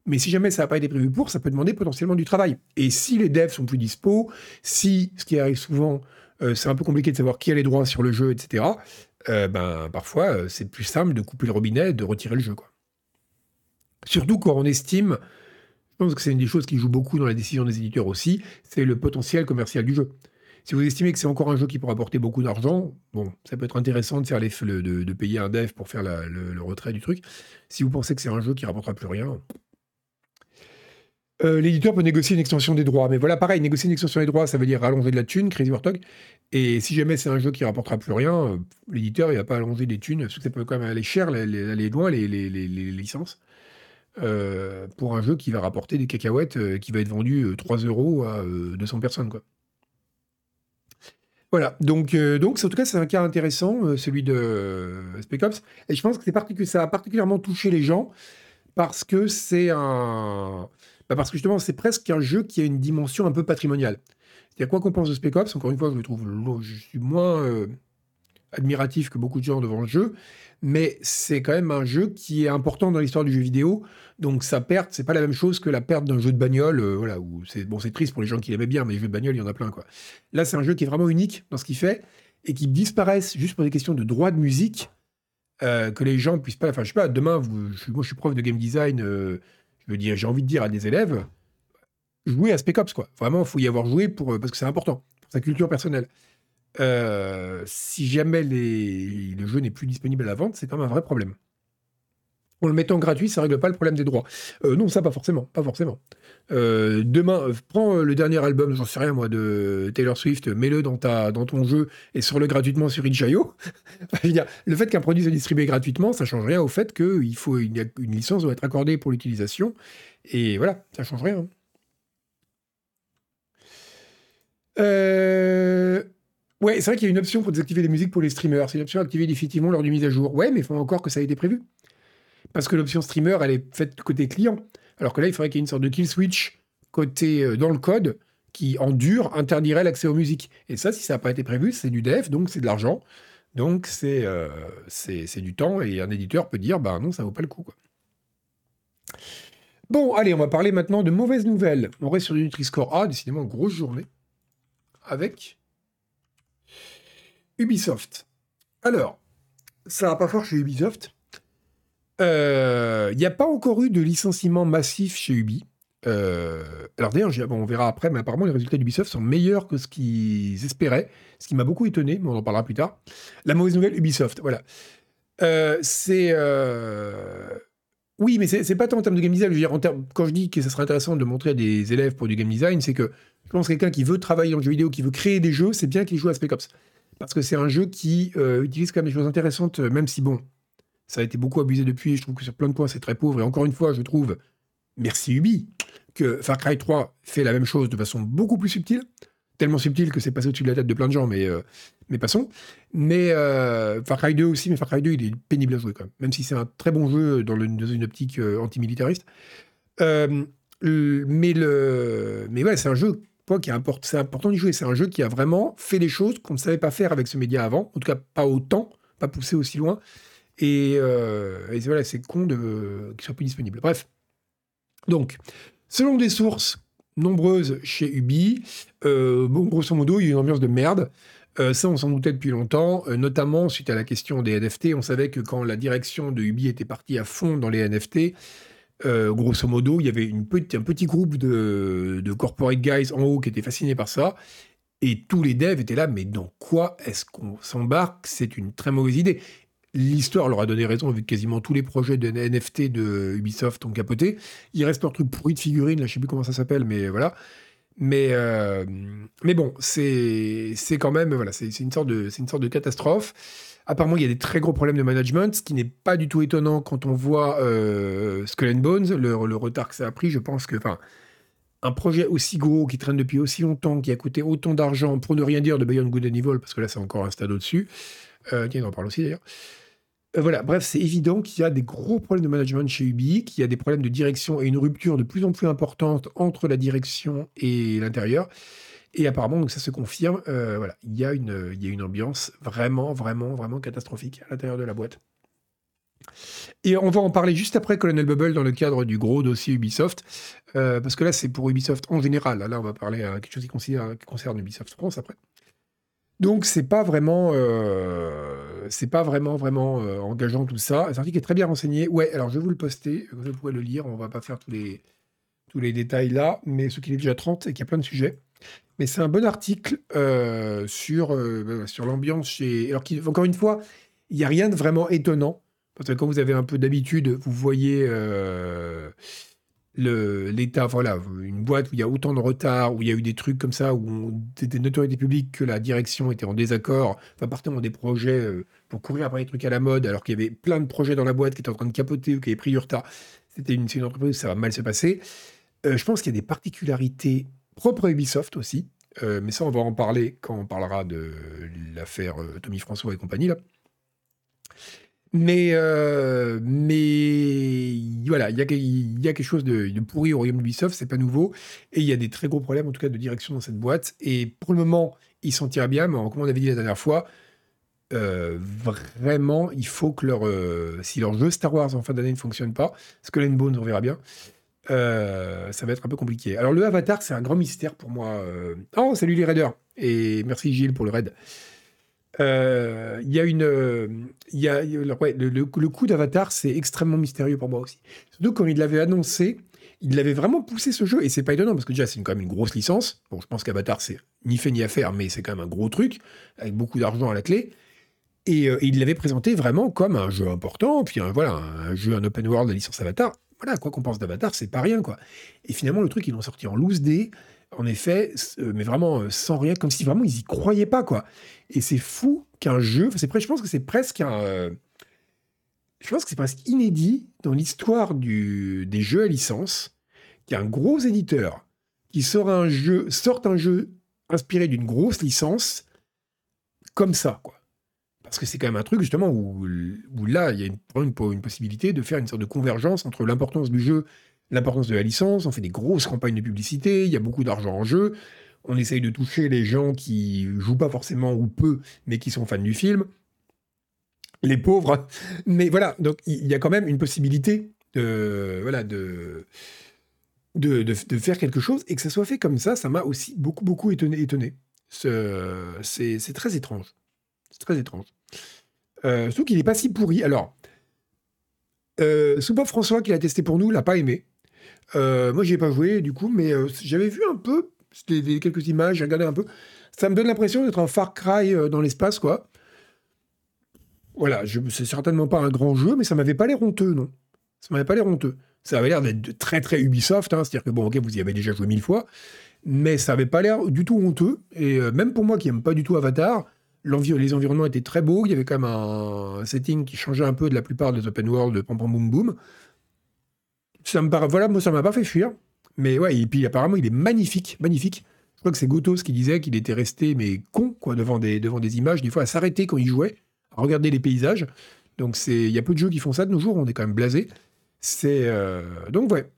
Mais si jamais ça n'a pas été prévu pour, ça peut demander potentiellement du travail. Et si les devs sont plus dispo, si, ce qui arrive souvent, c'est un peu compliqué de savoir qui a les droits sur le jeu, etc., ben, parfois, c'est plus simple de couper le robinet et de retirer le jeu. Surtout quand on estime je pense que c'est une des choses qui joue beaucoup dans la décision des éditeurs aussi, c'est le potentiel commercial du jeu. Si vous estimez que c'est encore un jeu qui pourra apporter beaucoup d'argent, bon, ça peut être intéressant de, faire les, de, de payer un dev pour faire le, retrait du truc. Si vous pensez que c'est un jeu qui rapportera plus rien, euh, l'éditeur peut négocier une extension des droits. Mais voilà, pareil, négocier une extension des droits, ça veut dire allonger de la thune, Crazy Warthog. Et si jamais c'est un jeu qui rapportera plus rien, euh, l'éditeur, il va pas allonger des thunes, parce que ça peut quand même aller cher, aller loin, les, licences. Euh, pour un jeu qui va rapporter des cacahuètes, euh, qui va être vendu 3 euh, euros à 200 personnes. Voilà, donc, donc en tout cas, c'est un cas intéressant, celui de Spec Ops. Et je pense que, ça a particulièrement touché les gens parce que c'est un. Bah, parce que justement, c'est presque un jeu qui a une dimension un peu patrimoniale. C'est-à-dire, quoi qu'on pense de Spec Ops, encore une fois, je le trouve. Je suis moins admiratif que beaucoup de gens devant le jeu, mais c'est quand même un jeu qui est important dans l'histoire du jeu vidéo. Donc sa perte, c'est pas la même chose que la perte d'un jeu de bagnole. Euh, voilà, où c'est bon, c'est triste pour les gens qui l'aimaient bien, mais les jeux de bagnole, il y en a plein quoi. Là, c'est un jeu qui est vraiment unique dans ce qu'il fait et qui disparaisse juste pour des questions de droit de musique. Euh, que les gens puissent pas. Enfin, je sais pas. Demain, moi, je suis prof de game design. Euh, je veux dire, j'ai envie de dire à des élèves, jouez à Spec Ops quoi. Vraiment, il faut y avoir joué pour parce que c'est important pour sa culture personnelle. Euh, si jamais le jeu n'est plus disponible à la vente, c'est quand même un vrai problème. En le mettant gratuit, ça règle pas le problème des droits. Euh, non, ça pas forcément, pas forcément. Euh, demain, prends le dernier album, j'en sais rien moi, de Taylor Swift, mets-le dans ton jeu et sors-le gratuitement sur itch.io. *laughs* le fait qu'un produit soit distribué gratuitement, ça change rien au fait qu'il faut une, licence doit être accordée pour l'utilisation. Et voilà, ça change rien. Euh, Ouais, c'est vrai qu'il y a une option pour désactiver les musiques pour les streamers. C'est une option activée définitivement lors du mise à jour. Ouais, mais il faut encore que ça ait été prévu. Parce que l'option streamer, elle est faite côté client. Alors que là, il faudrait qu'il y ait une sorte de kill switch côté euh, dans le code qui, en dur, interdirait l'accès aux musiques. Et ça, si ça n'a pas été prévu, c'est du dev, donc c'est de l'argent. Donc euh, c'est du temps. Et un éditeur peut dire, bah non, ça vaut pas le coup. Bon, allez, on va parler maintenant de mauvaises nouvelles. On reste sur du Nutri-Score A, décidément, grosse journée. Avec Ubisoft. Alors, ça va pas fort chez Ubisoft. Euh, il n'y a pas encore eu de licenciement massif chez Ubi. Euh, alors d'ailleurs, on verra après, mais apparemment les résultats d'Ubisoft sont meilleurs que ce qu'ils espéraient, ce qui m'a beaucoup étonné, mais on en parlera plus tard. La mauvaise nouvelle, Ubisoft, voilà. Euh, c'est... Oui, mais c'est pas tant en termes de game design. Quand je dis que ça serait intéressant de montrer à des élèves pour du game design, c'est que je pense que quelqu'un qui veut travailler dans le jeu vidéo, qui veut créer des jeux, c'est bien qu'il joue à Spec Ops parce que c'est un jeu qui euh, utilise quand même des choses intéressantes, euh, même si bon, ça a été beaucoup abusé depuis. Je trouve que sur plein de points, c'est très pauvre. Et encore une fois, je trouve, merci Ubi, que Far Cry 3 fait la même chose de façon beaucoup plus subtile. Tellement subtile que c'est passé au-dessus de la tête de plein de gens, mais, euh, mais passons. Mais Far Cry 2 aussi, mais Far Cry 2, il est pénible à jouer quand même. Même si c'est un très bon jeu dans, une optique antimilitariste. mais, le, mais ouais, c'est un jeu qui c'est important d'y jouer. C'est un jeu qui a vraiment fait des choses qu'on ne savait pas faire avec ce média avant, en tout cas pas autant, pas poussé aussi loin. Et, euh, voilà, c'est con de, qu'il soit plus disponible. Bref. Donc, selon des sources nombreuses chez Ubi, euh, grosso modo, il y a une ambiance de merde. Euh, ça, on s'en doutait depuis longtemps, notamment suite à la question des NFT. On savait que quand la direction de Ubi était partie à fond dans les NFT, euh, grosso modo, il y avait un petit groupe de, corporate guys en haut qui étaient fascinés par ça. Et tous les devs étaient là, mais dans quoi est-ce qu'on s'embarque? C'est une très mauvaise idée. L'histoire leur a donné raison vu quasiment tous les projets de NFT de Ubisoft ont capoté. Il reste leur truc pourri de figurines, là je sais plus comment ça s'appelle, mais voilà. Mais, euh, bon, c'est quand même, voilà, c'est une, sorte de, une sorte de catastrophe. Apparemment, il y a des très gros problèmes de management, ce qui n'est pas du tout étonnant quand on voit euh, Skull and Bones, le, le, retard que ça a pris. Je pense que, enfin, un projet aussi gros, qui traîne depuis aussi longtemps, qui a coûté autant d'argent, pour ne rien dire de Beyond Good and Evil, parce que là, c'est encore un stade au-dessus. Euh, tiens, on en parle aussi d'ailleurs. Euh, voilà, bref, c'est évident qu'il y a des gros problèmes de management chez Ubi, qu'il y a des problèmes de direction et une rupture de plus en plus importante entre la direction et l'intérieur. Et apparemment, donc ça se confirme, euh, voilà, il y, a une, il y a une ambiance vraiment, vraiment, vraiment catastrophique à l'intérieur de la boîte. Et on va en parler juste après Colonel Bubble dans le cadre du gros dossier Ubisoft, euh, parce que là c'est pour Ubisoft en général. Là on va parler à quelque chose qui, concerne, Ubisoft France après. Donc c'est pas vraiment, c'est pas vraiment vraiment euh, engageant tout ça. C'est un article est très bien renseigné. Ouais, alors je vais vous le poster, vous pouvez le lire. On va pas faire tous les tous les détails là, mais ce qu'il est déjà 30 et qu'il y a plein de sujets. Mais c'est un bon article sur bah, sur l'ambiance chez. Alors encore une fois, il n'y a rien de vraiment étonnant parce que quand vous avez un peu d'habitude, vous voyez euh, l'état, voilà, une boîte où il y a autant de retard, où il y a eu des trucs comme ça, où c'était notoriété publique que la direction était en désaccord, enfin, partant des projets euh, pour courir après les trucs à la mode, alors qu'il y avait plein de projets dans la boîte qui étaient en train de capoter ou qui avaient pris du retard. C'était une, une entreprise où ça va mal se passer. Euh, je pense qu'il y a des particularités propres à Ubisoft aussi, mais ça, on va en parler quand on parlera de l'affaire Tommy François et compagnie, là. Mais, euh, mais voilà, il y, a, quelque chose de, pourri au royaume d'Ubisoft, c'est pas nouveau. Et il y a des très gros problèmes, en tout cas, de direction dans cette boîte. Et pour le moment, ils s'en tirent bien, mais comme on avait dit la dernière fois, euh, vraiment, il faut que leur. Euh, si leur jeu Star Wars en fin d'année ne fonctionne pas, Skull and Bones, on verra bien, ça va être un peu compliqué. Alors, le Avatar, c'est un grand mystère pour moi. Oh, salut les raiders Et merci Gilles pour le raid. Euh, il y a une, y a, le, coup d'Avatar, c'est extrêmement mystérieux pour moi aussi. Surtout quand il l'avait annoncé, il l'avait vraiment poussé ce jeu, et c'est pas étonnant parce que déjà c'est quand même une grosse licence. Bon, je pense qu'Avatar c'est ni fait ni à faire, mais c'est quand même un gros truc avec beaucoup d'argent à la clé. Et, euh, il l'avait présenté vraiment comme un jeu important, puis voilà, un jeu, un open world, la licence Avatar. Voilà, quoi qu'on pense d'Avatar, c'est pas rien quoi. Et finalement, le truc, ils l'ont sorti en loose day en effet, euh, mais vraiment euh, sans rien, comme si vraiment ils y croyaient pas, quoi. Et c'est fou qu'un jeu, c'est je pense que c'est presque un, je pense que c'est presque inédit dans l'histoire des jeux à licence qu'un gros éditeur qui sort un jeu, sorte un jeu inspiré d'une grosse licence comme ça, quoi. Parce que c'est quand même un truc justement où, là, il y a une, possibilité de faire une sorte de convergence entre l'importance du jeu l'importance de la licence, on fait des grosses campagnes de publicité, il y a beaucoup d'argent en jeu, on essaye de toucher les gens qui jouent pas forcément ou peu, mais qui sont fans du film. Les pauvres. *laughs* Mais voilà, donc il y a quand même une possibilité de, voilà, de, de, de, faire quelque chose et que ça soit fait comme ça, ça m'a aussi beaucoup, beaucoup étonné. étonné. C'est très étrange. C'est très étrange. Euh, surtout qu'il n'est pas si pourri. Alors, euh, Soupa François, qui l'a testé pour nous, l'a pas aimé. Euh, moi, j'y ai pas joué, du coup, mais euh, j'avais vu un peu, des, quelques images, j'ai regardé un peu. Ça me donne l'impression d'être un Far Cry euh, dans l'espace, quoi. Voilà, c'est certainement pas un grand jeu, mais ça m'avait pas l'air honteux, non. Ça m'avait pas l'air honteux. Ça avait l'air d'être très très Ubisoft, hein, c'est-à-dire que bon, ok, vous y avez déjà joué mille fois, mais ça avait pas l'air du tout honteux. Et même pour moi qui aime pas du tout Avatar, les environnements étaient très beaux, il y avait quand même un setting qui changeait un peu de la plupart des open world de Pam Pam Boom Boom. Ça me voilà, moi ça m'a pas fait fuir. Mais ouais, et puis apparemment il est magnifique, magnifique. Je crois que c'est Gotos qui disait qu'il était resté mais con quoi devant des devant des images, des fois à s'arrêter quand il jouait, à regarder les paysages. Donc il y a peu de jeux qui font ça de nos jours, on est quand même blasé. C'est euh, donc ouais,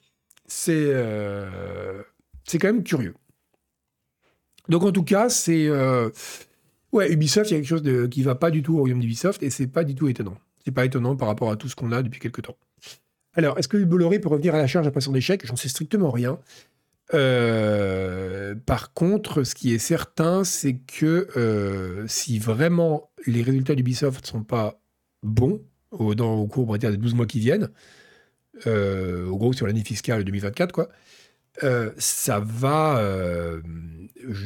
c'est euh, c'est quand même curieux. Donc en tout cas, c'est euh, ouais, Ubisoft, il y a quelque chose de, qui va pas du tout au royaume d'Ubisoft et c'est pas du tout étonnant. C'est pas étonnant par rapport à tout ce qu'on a depuis quelques temps. Alors, est-ce que Bolloré peut revenir à la charge après son échec? J'en sais strictement rien. Euh, par contre, ce qui est certain, c'est que euh, si vraiment les résultats d'Ubisoft ne sont pas bons au, dans, au cours des 12 mois qui viennent, euh, au gros sur l'année fiscale 2024, quoi, ça va,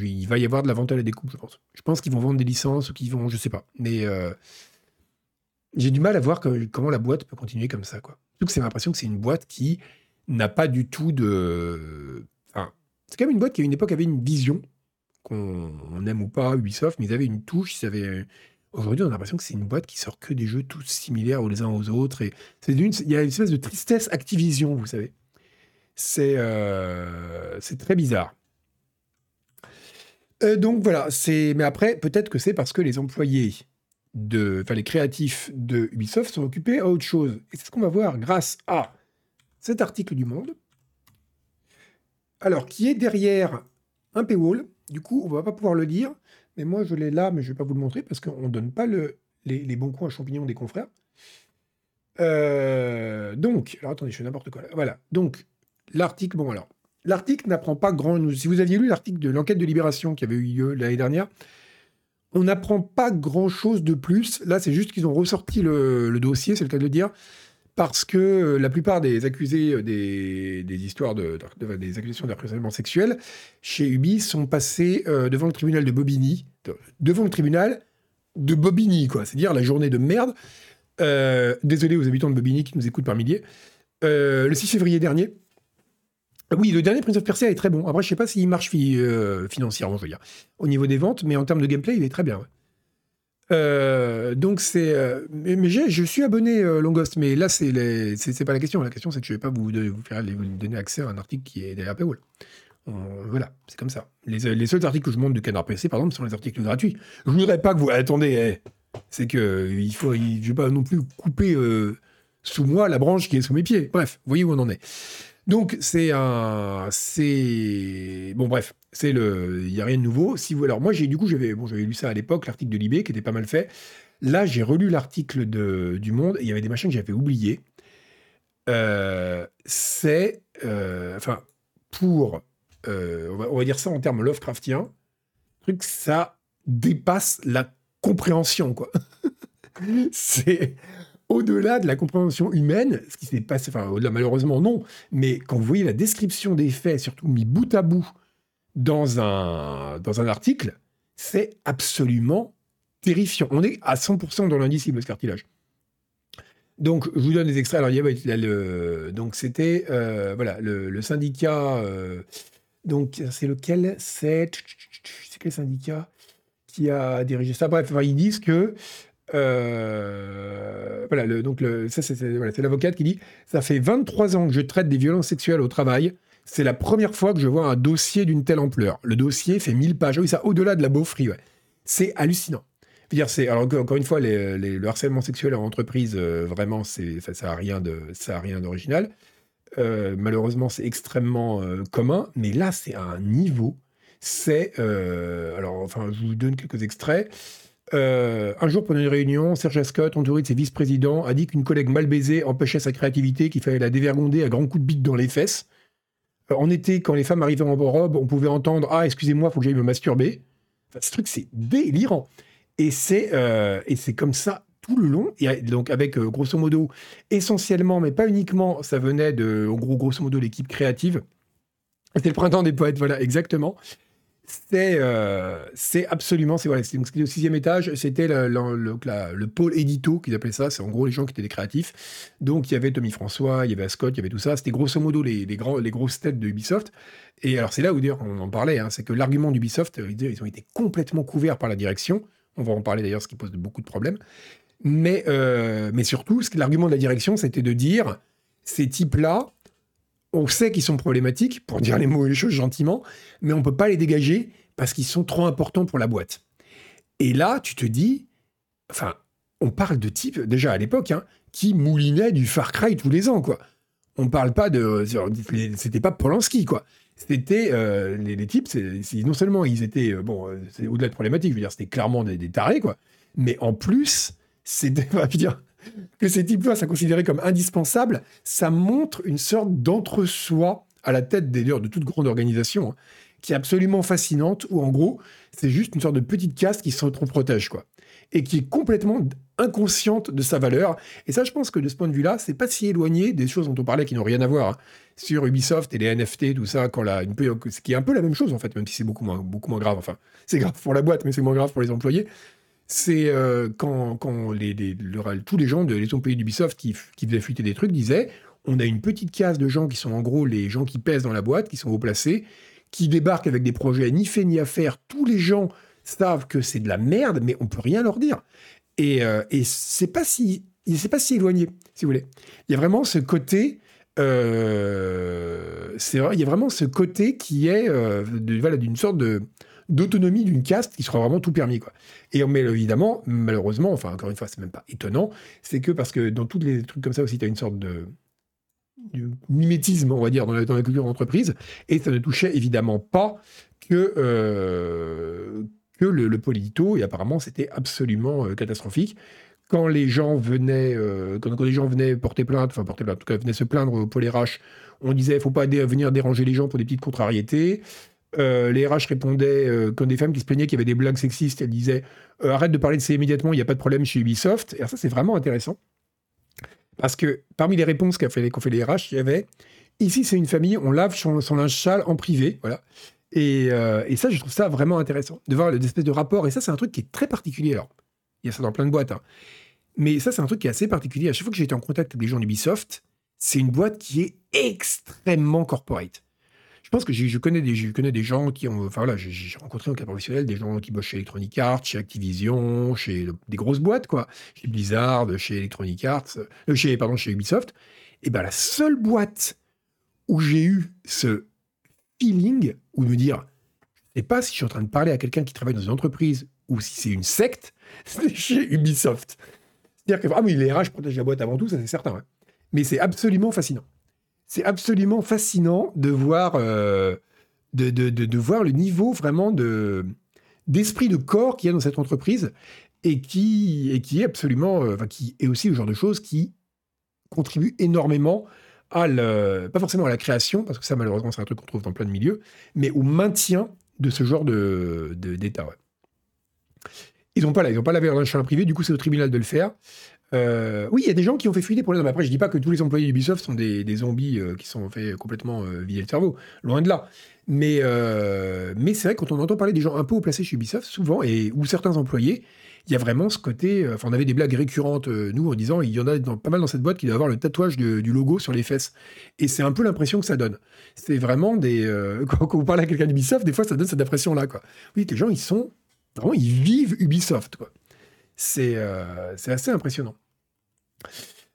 il va y avoir de la vente à la découpe, je pense. Je pense qu'ils vont vendre des licences ou qu'ils vont, je sais pas, mais j'ai du mal à voir comment la boîte peut continuer comme ça, quoi. Surtout que c'est l'impression que c'est une boîte qui n'a pas du tout de. C'est quand même une boîte qui à une époque avait une vision, qu'on aime ou pas Ubisoft, mais ils avaient une touche. Aujourd'hui, on a l'impression que c'est une boîte qui sort que des jeux tous similaires les uns aux autres. Et c'est il y a une espèce de tristesse Activision, vous savez. C'est euh, c'est très bizarre. Euh, donc voilà, c'est. Mais après, peut-être que c'est parce que les employés de, enfin les créatifs de Ubisoft sont occupés à autre chose. Et c'est ce qu'on va voir grâce à cet article du Monde. Alors, qui est derrière un paywall. Du coup, on va pas pouvoir le lire. Mais moi, je l'ai là, mais je vais pas vous le montrer parce qu'on ne donne pas le, les, bons coins champignons des confrères. Euh, donc, alors attendez, je fais n'importe quoi. Voilà. Donc, l'article, n'apprend pas grand. Si vous aviez lu l'article de l'enquête de Libération qui avait eu lieu l'année dernière, on n'apprend pas grand-chose de plus. Là, c'est juste qu'ils ont ressorti le, dossier, c'est le cas de le dire, parce que euh, la plupart des accusés euh, des, histoires de, accusations d'harcèlement sexuel chez Ubi sont passés euh, devant le tribunal de Bobigny, devant le tribunal de Bobigny, quoi. C'est-à-dire la journée de merde. désolé aux habitants de Bobigny qui nous écoutent par milliers. le 6 février dernier, oui, le dernier Prince of Persia est très bon. Après, je sais pas s'il marche euh, financièrement, je veux dire, au niveau des ventes, mais en termes de gameplay, il est très bien. Euh, donc c'est, euh, mais, je suis abonné Longost, mais là c'est, c'est, pas la question. La question c'est que je vais pas vous, vous vous donner accès à un article qui est derrière paywall. voilà, c'est comme ça. Les, seuls articles que je montre de Canard PC, par exemple, sont les articles gratuits. Je voudrais pas que vous attendez. Eh, c'est que il faut, je vais pas non plus couper sous moi la branche qui est sous mes pieds. Bref, voyez où on en est. Donc c'est un, c'est bon bref, c'est le, il y a rien de nouveau. Si vous, alors moi j'ai du coup j'avais, bon lu ça à l'époque, l'article de Libé qui était pas mal fait. Là j'ai relu l'article de du Monde et il y avait des machins que j'avais oubliés. Euh, c'est, euh, enfin pour, euh, on, va, on, va, dire ça en termes Lovecraftiens, truc ça dépasse la compréhension quoi. *laughs* c'est au-delà de la compréhension humaine, ce qui s'est passé, enfin, au-delà, malheureusement, non, mais quand vous voyez la description des faits, surtout mis bout à bout dans un, dans un article, c'est absolument terrifiant. On est à 100% dans l'indicible, ce cartilage. Donc, je vous donne des extraits. Alors, il y avait le, donc c'était euh, voilà le, syndicat. Euh, donc, c'est lequel? C'est quel syndicat qui a dirigé ça? Bref, ils disent que euh, voilà, donc ça, c'est, l'avocate qui dit Ça fait 23 ans que je traite des violences sexuelles au travail. C'est la première fois que je vois un dossier d'une telle ampleur. Le dossier fait 1000 pages. Oui, ça, au-delà de la beaufrie, C'est hallucinant. dire, c'est, alors, encore une fois, le harcèlement sexuel en entreprise, euh, vraiment, ça n'a rien, de, ça rien d'original. Euh, malheureusement, c'est extrêmement commun. Mais là, c'est à un niveau. C'est. alors, enfin, je vous donne quelques extraits. Euh, un jour, pendant une réunion, Serge Ascot, entouré de ses vice-présidents, a dit qu'une collègue mal baisée empêchait sa créativité, qu'il fallait la dévergonder à grands coups de bite dans les fesses. Euh, en été, quand les femmes arrivaient en robe, on pouvait entendre Ah, excusez-moi, faut que j'aille me masturber. ce truc, c'est délirant. Et c'est euh, et c'est comme ça tout le long. Donc, avec grosso modo, essentiellement, mais pas uniquement, ça venait de, gros, grosso modo, l'équipe créative. C'était le printemps des poètes, voilà, exactement. C'est euh, c'est absolument, c'est voilà, c'était au sixième étage, c'était le, le, pôle édito qu'ils appelaient ça, c'est en gros les gens qui étaient des créatifs. Donc il y avait Tommy François, il y avait Scott, il y avait tout ça, c'était grosso modo les, les, grosses têtes de Ubisoft. Et alors c'est là où on en parlait, hein, c'est que l'argument d'Ubisoft, euh, ils ont été complètement couverts par la direction. On va en parler d'ailleurs, ce qui pose beaucoup de problèmes. Mais, euh, mais surtout, l'argument de la direction, c'était de dire ces types-là, on sait qu'ils sont problématiques, pour dire les mots et les choses gentiment, mais on ne peut pas les dégager parce qu'ils sont trop importants pour la boîte. Et là, tu te dis, enfin, on parle de types, déjà à l'époque, hein, qui moulinaient du Far Cry tous les ans, quoi. On parle pas de. C'était pas Polanski, quoi. C'était. Euh, les, types, non seulement ils étaient. Euh, bon, euh, c'est au-delà de problématique, je veux dire, c'était clairement des, tarés, quoi. Mais en plus, c'était. *laughs* dire que ces types-là sont considérés comme indispensables, ça montre une sorte d'entre-soi à la tête d'ailleurs de toute grande organisation, hein, qui est absolument fascinante, où en gros, c'est juste une sorte de petite caste qui se protège, quoi. Et qui est complètement inconsciente de sa valeur. Et ça, je pense que de ce point de vue-là, c'est pas si éloigné des choses dont on parlait qui n'ont rien à voir. Hein. Sur Ubisoft et les NFT, tout ça, quand la, ce qui est un peu la même chose, en fait, même si c'est beaucoup moins, beaucoup moins grave. Enfin, c'est grave pour la boîte, mais c'est moins grave pour les employés c'est euh, quand, quand les, les- le- tous les gens de les employés d'Ubisoft qui, qui faisaient fuiter des trucs disaient on a une petite case de gens qui sont en gros les gens qui pèsent dans la boîte, qui sont haut placés, qui débarquent avec des projets ni fait ni à faire. Tous les gens savent que c'est de la merde, mais on peut rien leur dire. Et, euh, et c'est pas si c'est pas si éloigné, si vous voulez. Il y a vraiment ce côté. euh, c'est il y a vraiment ce côté qui est euh, voilà, d'une sorte de d'autonomie d'une caste qui sera vraiment tout permis quoi. Et mais évidemment, malheureusement, enfin encore une fois, c'est même pas étonnant, c'est que parce que dans tous les trucs comme ça aussi, tu as une sorte de, mimétisme, on va dire, dans la, dans culture d'entreprise, et ça ne touchait évidemment pas que, euh, que le, le Polito, et apparemment c'était absolument euh, catastrophique. Quand les gens venaient, euh, quand, quand gens venaient porter plainte, enfin porter plainte, en tout cas venaient se plaindre au pôle on disait faut pas venir déranger les gens pour des petites contrariétés. Euh, les RH répondaient, euh, des femmes qui se plaignaient qu'il y avait des blagues sexistes, elles disaient euh, arrête de parler de ça immédiatement, il n'y a pas de problème chez Ubisoft. Et ça, c'est vraiment intéressant. Parce que parmi les réponses qu'ont fait les RH, il y avait ici, c'est une famille, on lave son, son linge sale en privé. Voilà. Et, euh, et ça, je trouve ça vraiment intéressant de voir l'espèce de rapport. Et ça, c'est un truc qui est très particulier. Alors, il y a ça dans plein de boîtes. hein. Mais ça, c'est un truc qui est assez particulier. À chaque fois que j'ai été en contact avec des gens d'Ubisoft, c'est une boîte qui est extrêmement corporate. Je pense que je connais des, gens qui ont. Enfin voilà, j'ai- rencontré au cas professionnel des gens qui bossent chez Electronic Arts, chez Activision, chez des grosses boîtes, quoi. Chez Blizzard, chez Electronic Arts, euh, pardon, chez Ubisoft. Et ben la seule boîte où j'ai eu ce feeling, ou de me dire, je sais pas si je suis en train de parler à quelqu'un qui travaille dans une entreprise ou si c'est une secte, *laughs* c'est chez Ubisoft. C'est-à-dire que, ah oui, les RH protègent la boîte avant tout, ça c'est certain. ouais. Mais c'est absolument fascinant. C'est absolument fascinant de voir, euh, de, de- de- voir le niveau vraiment de, d'esprit de corps qu'il y a dans cette entreprise et qui, et qui est absolument, euh, enfin, qui est aussi le genre de choses qui contribue énormément à le, pas forcément à la création, parce que ça malheureusement c'est un truc qu'on trouve dans plein de milieux, mais au maintien de ce genre de, d'état. Ils n'ont pas, là, ils pas leur linge privé, du coup c'est au tribunal de le faire. Euh, oui, il y a des gens qui ont fait pour les hommes. Après, je dis pas que tous les employés d'Ubisoft sont des, des zombies euh, qui sont fait complètement euh, vider le cerveau. Loin de là. Mais, c'est vrai, quand on entend parler des gens un peu haut placés chez Ubisoft, souvent, et, ou certains employés, il y a vraiment ce côté. Enfin, on avait des blagues récurrentes, nous, en disant il y en a dans- pas mal dans cette boîte qui doivent avoir le tatouage du logo sur les fesses. Et c'est un peu l'impression que ça donne. C'est vraiment des. *laughs* quand, vous parlez à quelqu'un d'Ubisoft, des fois, ça donne cette impression-là. Oui, les gens, ils sont. Vraiment, ils vivent Ubisoft. C'est assez impressionnant.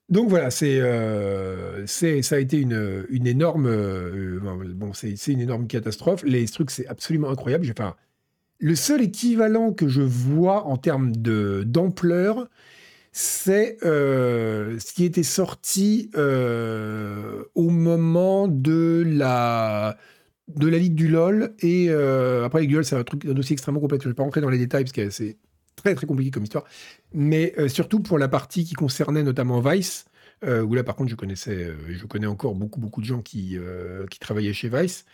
Donc voilà, c'est, euh, c'est, ça a été une, énorme, euh, bon, c'est, une énorme catastrophe. Les trucs, c'est absolument incroyable. Enfin, le seul équivalent que je vois en termes de, d'ampleur, c'est euh, ce qui était sorti au moment de la, de la Ligue du LoL. Et après, la Ligue du LoL, c'est un, truc, un dossier extrêmement complexe. Je ne vais pas rentrer dans les détails parce que c'est très très compliqué comme histoire. Mais euh, surtout pour la partie qui concernait notamment Vice, euh, où là par contre je connaissais, euh, je connais encore beaucoup beaucoup de gens qui, euh, qui travaillaient chez Vice,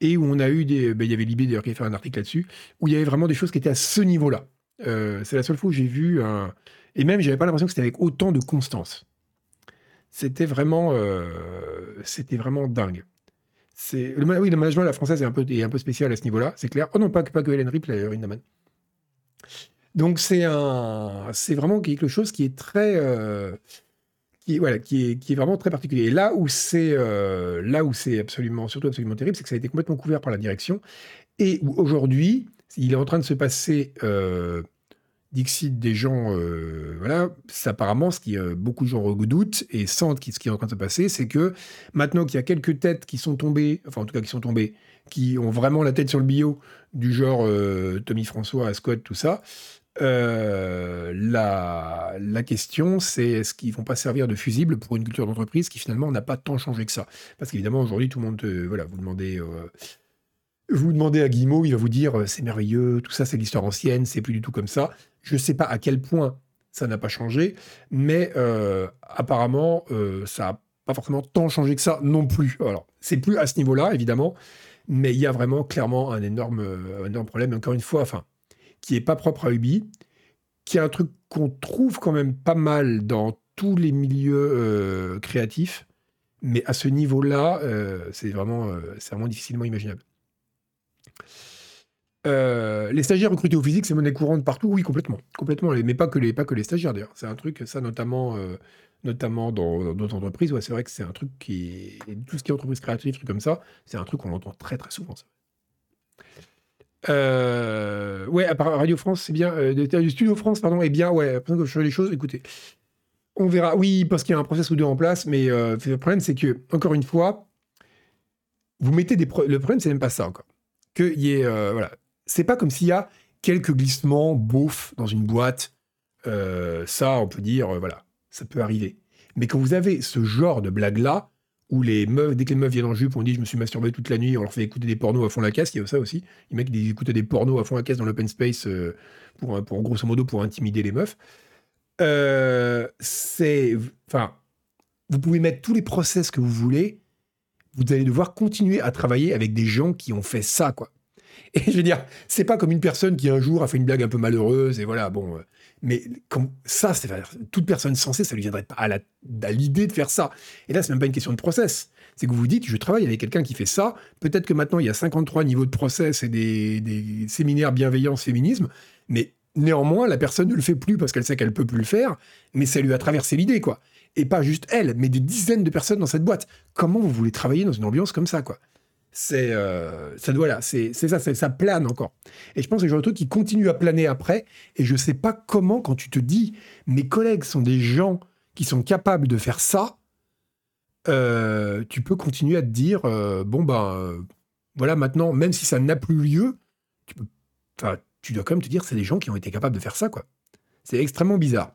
et où on a eu des, ben, il y avait Libé d'ailleurs qui a fait un article là-dessus, où il y avait vraiment des choses qui étaient à ce niveau-là. C'est la seule fois où j'ai vu un, et même j'avais pas l'impression que c'était avec autant de constance. C'était vraiment, c'était vraiment dingue. Le, oui, le management la française est un peu, est un peu spécial à ce niveau-là, c'est clair. Oh non, pas, que- pas que Hélène Ripley, Lindemann. Donc c'est un, c'est vraiment quelque chose qui est très, euh, voilà, qui est, vraiment très particulier. Et là où c'est, euh, là où c'est absolument, surtout absolument terrible, c'est que ça a été complètement couvert par la direction et aujourd'hui, il est en train de se passer, euh, Dixit des gens, euh, voilà, c'est apparemment ce qui beaucoup de gens redoutent et sentent ce qui est en train de se passer, c'est que maintenant qu'il y a quelques têtes qui sont tombées, enfin en tout cas qui sont tombées, qui ont vraiment la tête sur le bio, du genre Tommy François, Scott, tout ça, euh, la, question, c'est est-ce qu'ils vont pas servir de fusible pour une culture d'entreprise qui finalement n'a pas tant changé que ça? Parce qu'évidemment, aujourd'hui, tout le monde, voilà, vous demandez, euh, vous demandez à Guillemot, il va vous dire euh, c'est merveilleux, tout ça, c'est l'histoire ancienne, c'est plus du tout comme ça. Je sais pas à quel point ça n'a pas changé, mais apparemment, ça n'a pas forcément tant changé que ça non plus. Alors, c'est plus à ce niveau-là, évidemment, mais il y a vraiment clairement un énorme, un énorme problème. Encore une fois, enfin, qui est pas propre à Ubi, qui est un truc qu'on trouve quand même pas mal dans tous les milieux euh, créatifs, mais à ce niveau-là, euh, c'est vraiment, euh, c'est vraiment difficilement imaginable. Les stagiaires recrutés au physique, c'est monnaie courante partout, oui, complètement. Mais pas que les, pas que les stagiaires d'ailleurs. C'est un truc, ça notamment, dans d'autres entreprises, ouais, c'est vrai que c'est un truc qui Tout ce qui est entreprise créative, trucs comme ça, c'est un truc qu'on entend très très souvent. Euh, ouais, à part Radio France, c'est bien. Euh, du Studio France, pardon, et bien, ouais, après que je fais les choses, écoutez. On verra. Oui, parce qu'il y a un process ou deux en place, mais euh, le problème, c'est que, encore une fois, vous mettez des. le problème, c'est même pas ça encore. Que y ait. voilà. C'est pas comme s'il y a quelques glissements beaufs dans une boîte. ça, on peut dire, voilà, ça peut arriver. Mais quand vous avez ce genre de blague-là, où les meufs, dès que les meufs viennent en jupe, on dit je me suis masturbé toute la nuit, on leur fait écouter des pornos à fond la caisse, il y a ça aussi. Les mecs ils écoutaient des pornos à fond la caisse dans l'open space euh, pour, grosso modo pour intimider les meufs. Euh, c'est. Enfin, vous pouvez mettre tous les process que vous voulez, vous allez devoir continuer à travailler avec des gens qui ont fait ça, quoi. Et je veux dire, c'est pas comme une personne qui un jour a fait une blague un peu malheureuse et voilà, bon, euh, mais comme ça, c'est toute personne sensée, ça lui viendrait pas à l'idée de faire ça. Et là, c'est même pas une question de process. C'est que vous vous dites, je travaille avec quelqu'un qui fait ça. Peut-être que maintenant, il y a 53 niveaux de process et des, séminaires bienveillance, féminisme. Mais néanmoins, la personne ne le fait plus parce qu'elle sait qu'elle peut plus le faire. Mais ça lui a traversé l'idée, quoi. Et pas juste elle, mais des dizaines de personnes dans cette boîte. Comment vous voulez travailler dans une ambiance comme ça, quoi? C'est euh, ça voilà c'est ça ça plane encore. Et je pense que c'est le genre de truc qui continue à planer après. Et je sais pas comment quand tu te dis mes collègues sont des gens qui sont capables de faire ça euh, tu peux continuer à te dire euh, bon ben voilà maintenant même si ça n'a plus lieu tu peux tu dois quand même te dire c'est des gens qui ont été capables de faire ça quoi. C'est extrêmement bizarre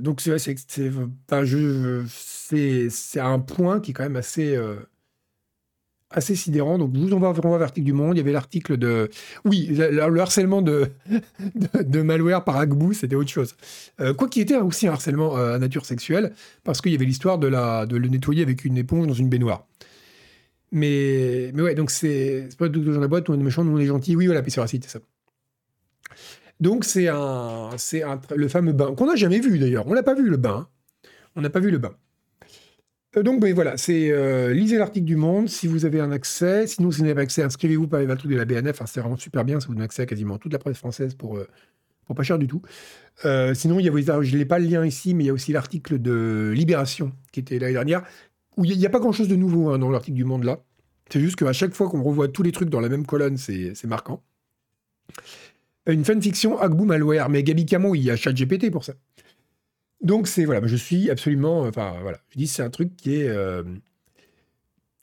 donc c'est c'est je c'est un point qui est quand même assez, euh, assez sidérant. Donc, je vous envoie, vers l'article du Monde. Il y avait l'article de. Oui, le, harcèlement *laughs* de, de, malware par Agbou, c'était autre chose. Euh, quoi qu'il était aussi un harcèlement euh, à nature sexuelle, parce qu'il y avait l'histoire de, la, de le nettoyer avec une éponge dans une baignoire. Mais, mais ouais, donc c'est pas tout dans la boîte, on est méchant, on est gentil. Oui, voilà, puis c'est ça. Donc c'est un, c'est le fameux bain qu'on n'a jamais vu d'ailleurs. On l'a pas vu le bain. On n'a pas vu le bain. Euh, donc ben, voilà, c'est euh, lisez l'article du Monde si vous avez un accès. Sinon, si vous n'avez pas accès, inscrivez-vous par les truc de la BNF. c'est vraiment super bien, ça vous donne accès à quasiment toute la presse française pour, euh, pour pas cher du tout. sinon, il y a, je n'ai pas le lien ici, mais il y a aussi l'article de Libération qui était l'année dernière, où il n'y a, pas grand-chose de nouveau hein, dans l'article du Monde là. C'est juste qu'à chaque fois qu'on revoit tous les trucs dans la même colonne, c'est marquant. Une fanfiction Agbou Malware, mais Gabi Camo, il y a ChatGPT pour ça. Donc c'est voilà, je suis absolument, enfin voilà, je dis c'est un truc qui est euh,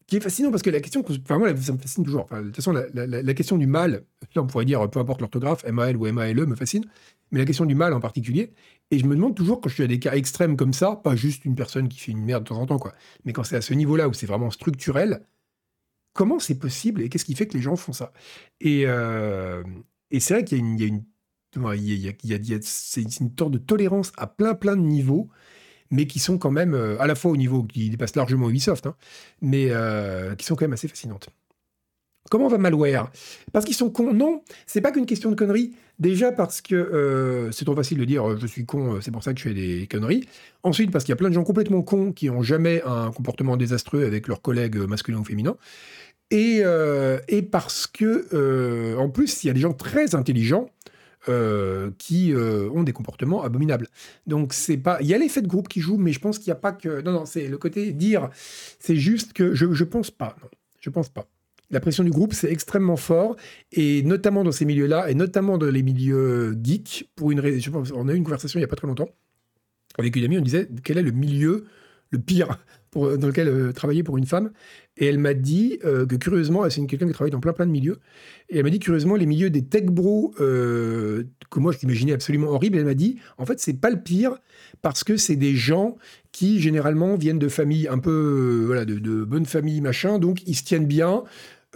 qui est fascinant parce que la question, enfin moi ça me fascine toujours. de toute façon, la, question du mal, là on pourrait dire peu importe l'orthographe, M-A-L ou M-A-L-E me fascine, mais la question du mal en particulier. Et je me demande toujours quand je suis à des cas extrêmes comme ça, pas juste une personne qui fait une merde de temps en temps quoi, mais quand c'est à ce niveau-là où c'est vraiment structurel, comment c'est possible et qu'est-ce qui fait que les gens font ça? Et, euh, et c'est vrai qu'il y a une c'est une sorte de tolérance à plein plein de niveaux, mais qui sont quand même, euh, à la fois au niveau qui dépasse largement Ubisoft, hein, mais euh, qui sont quand même assez fascinantes. Comment va Malware? Parce qu'ils sont cons Non, c'est pas qu'une question de conneries. Déjà parce que euh, c'est trop facile de dire je suis con, c'est pour ça que je fais des conneries. Ensuite parce qu'il y a plein de gens complètement cons qui ont jamais un comportement désastreux avec leurs collègues masculins ou féminins. Et, et parce que, en plus, il y a des gens très intelligents euh, qui euh, ont des comportements abominables. Donc c'est pas, il y a l'effet de groupe qui joue, mais je pense qu'il n'y a pas que, non non, c'est le côté dire, c'est juste que je je pense pas, non, je pense pas. La pression du groupe, c'est extrêmement fort, et notamment dans ces milieux-là, et notamment dans les milieux geeks, pour une raison. On a eu une conversation il n'y a pas très longtemps avec une amie, on disait quel est le milieu le pire pour, dans lequel euh, travailler pour une femme. Et elle m'a dit euh, que curieusement, c'est quelqu'un qui travaille dans plein plein de milieux, et elle m'a dit curieusement les milieux des tech bros euh, que moi je t'imaginais absolument horrible. Elle m'a dit en fait c'est pas le pire parce que c'est des gens qui généralement viennent de familles un peu voilà de, de bonnes familles machin, donc ils se tiennent bien.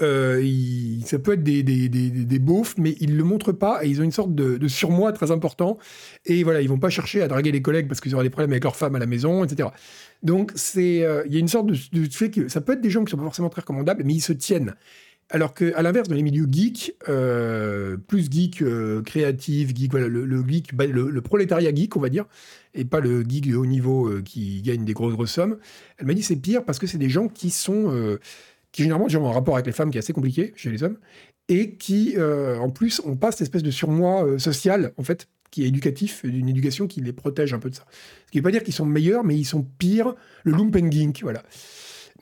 Ça peut être des, des, beaufs, mais ils le montrent pas et ils ont une sorte de, surmoi très important. Et voilà, ils vont pas chercher à draguer les collègues parce qu'ils auront des problèmes avec leur femme à la maison, etc. Donc, euh, il y a une sorte de, fait que ça peut être des gens qui sont pas forcément très recommandables, mais ils se tiennent. Alors qu'à l'inverse, dans les milieux geeks, euh, plus geek euh, créatif, geek, voilà, le, geek, bah, le, prolétariat geek, on va dire, et pas le geek de haut niveau qui gagne des grosses, grosses sommes, elle m'a dit c'est pire parce que c'est des gens qui sont qui généralement ont un rapport avec les femmes qui est assez compliqué chez les hommes, et qui, euh, en plus, ont pas cette espèce de surmoi euh, social, en fait, qui est éducatif, d'une éducation qui les protège un peu de ça. Ce qui ne veut pas dire qu'ils sont meilleurs, mais ils sont pires, le lumpengink, voilà.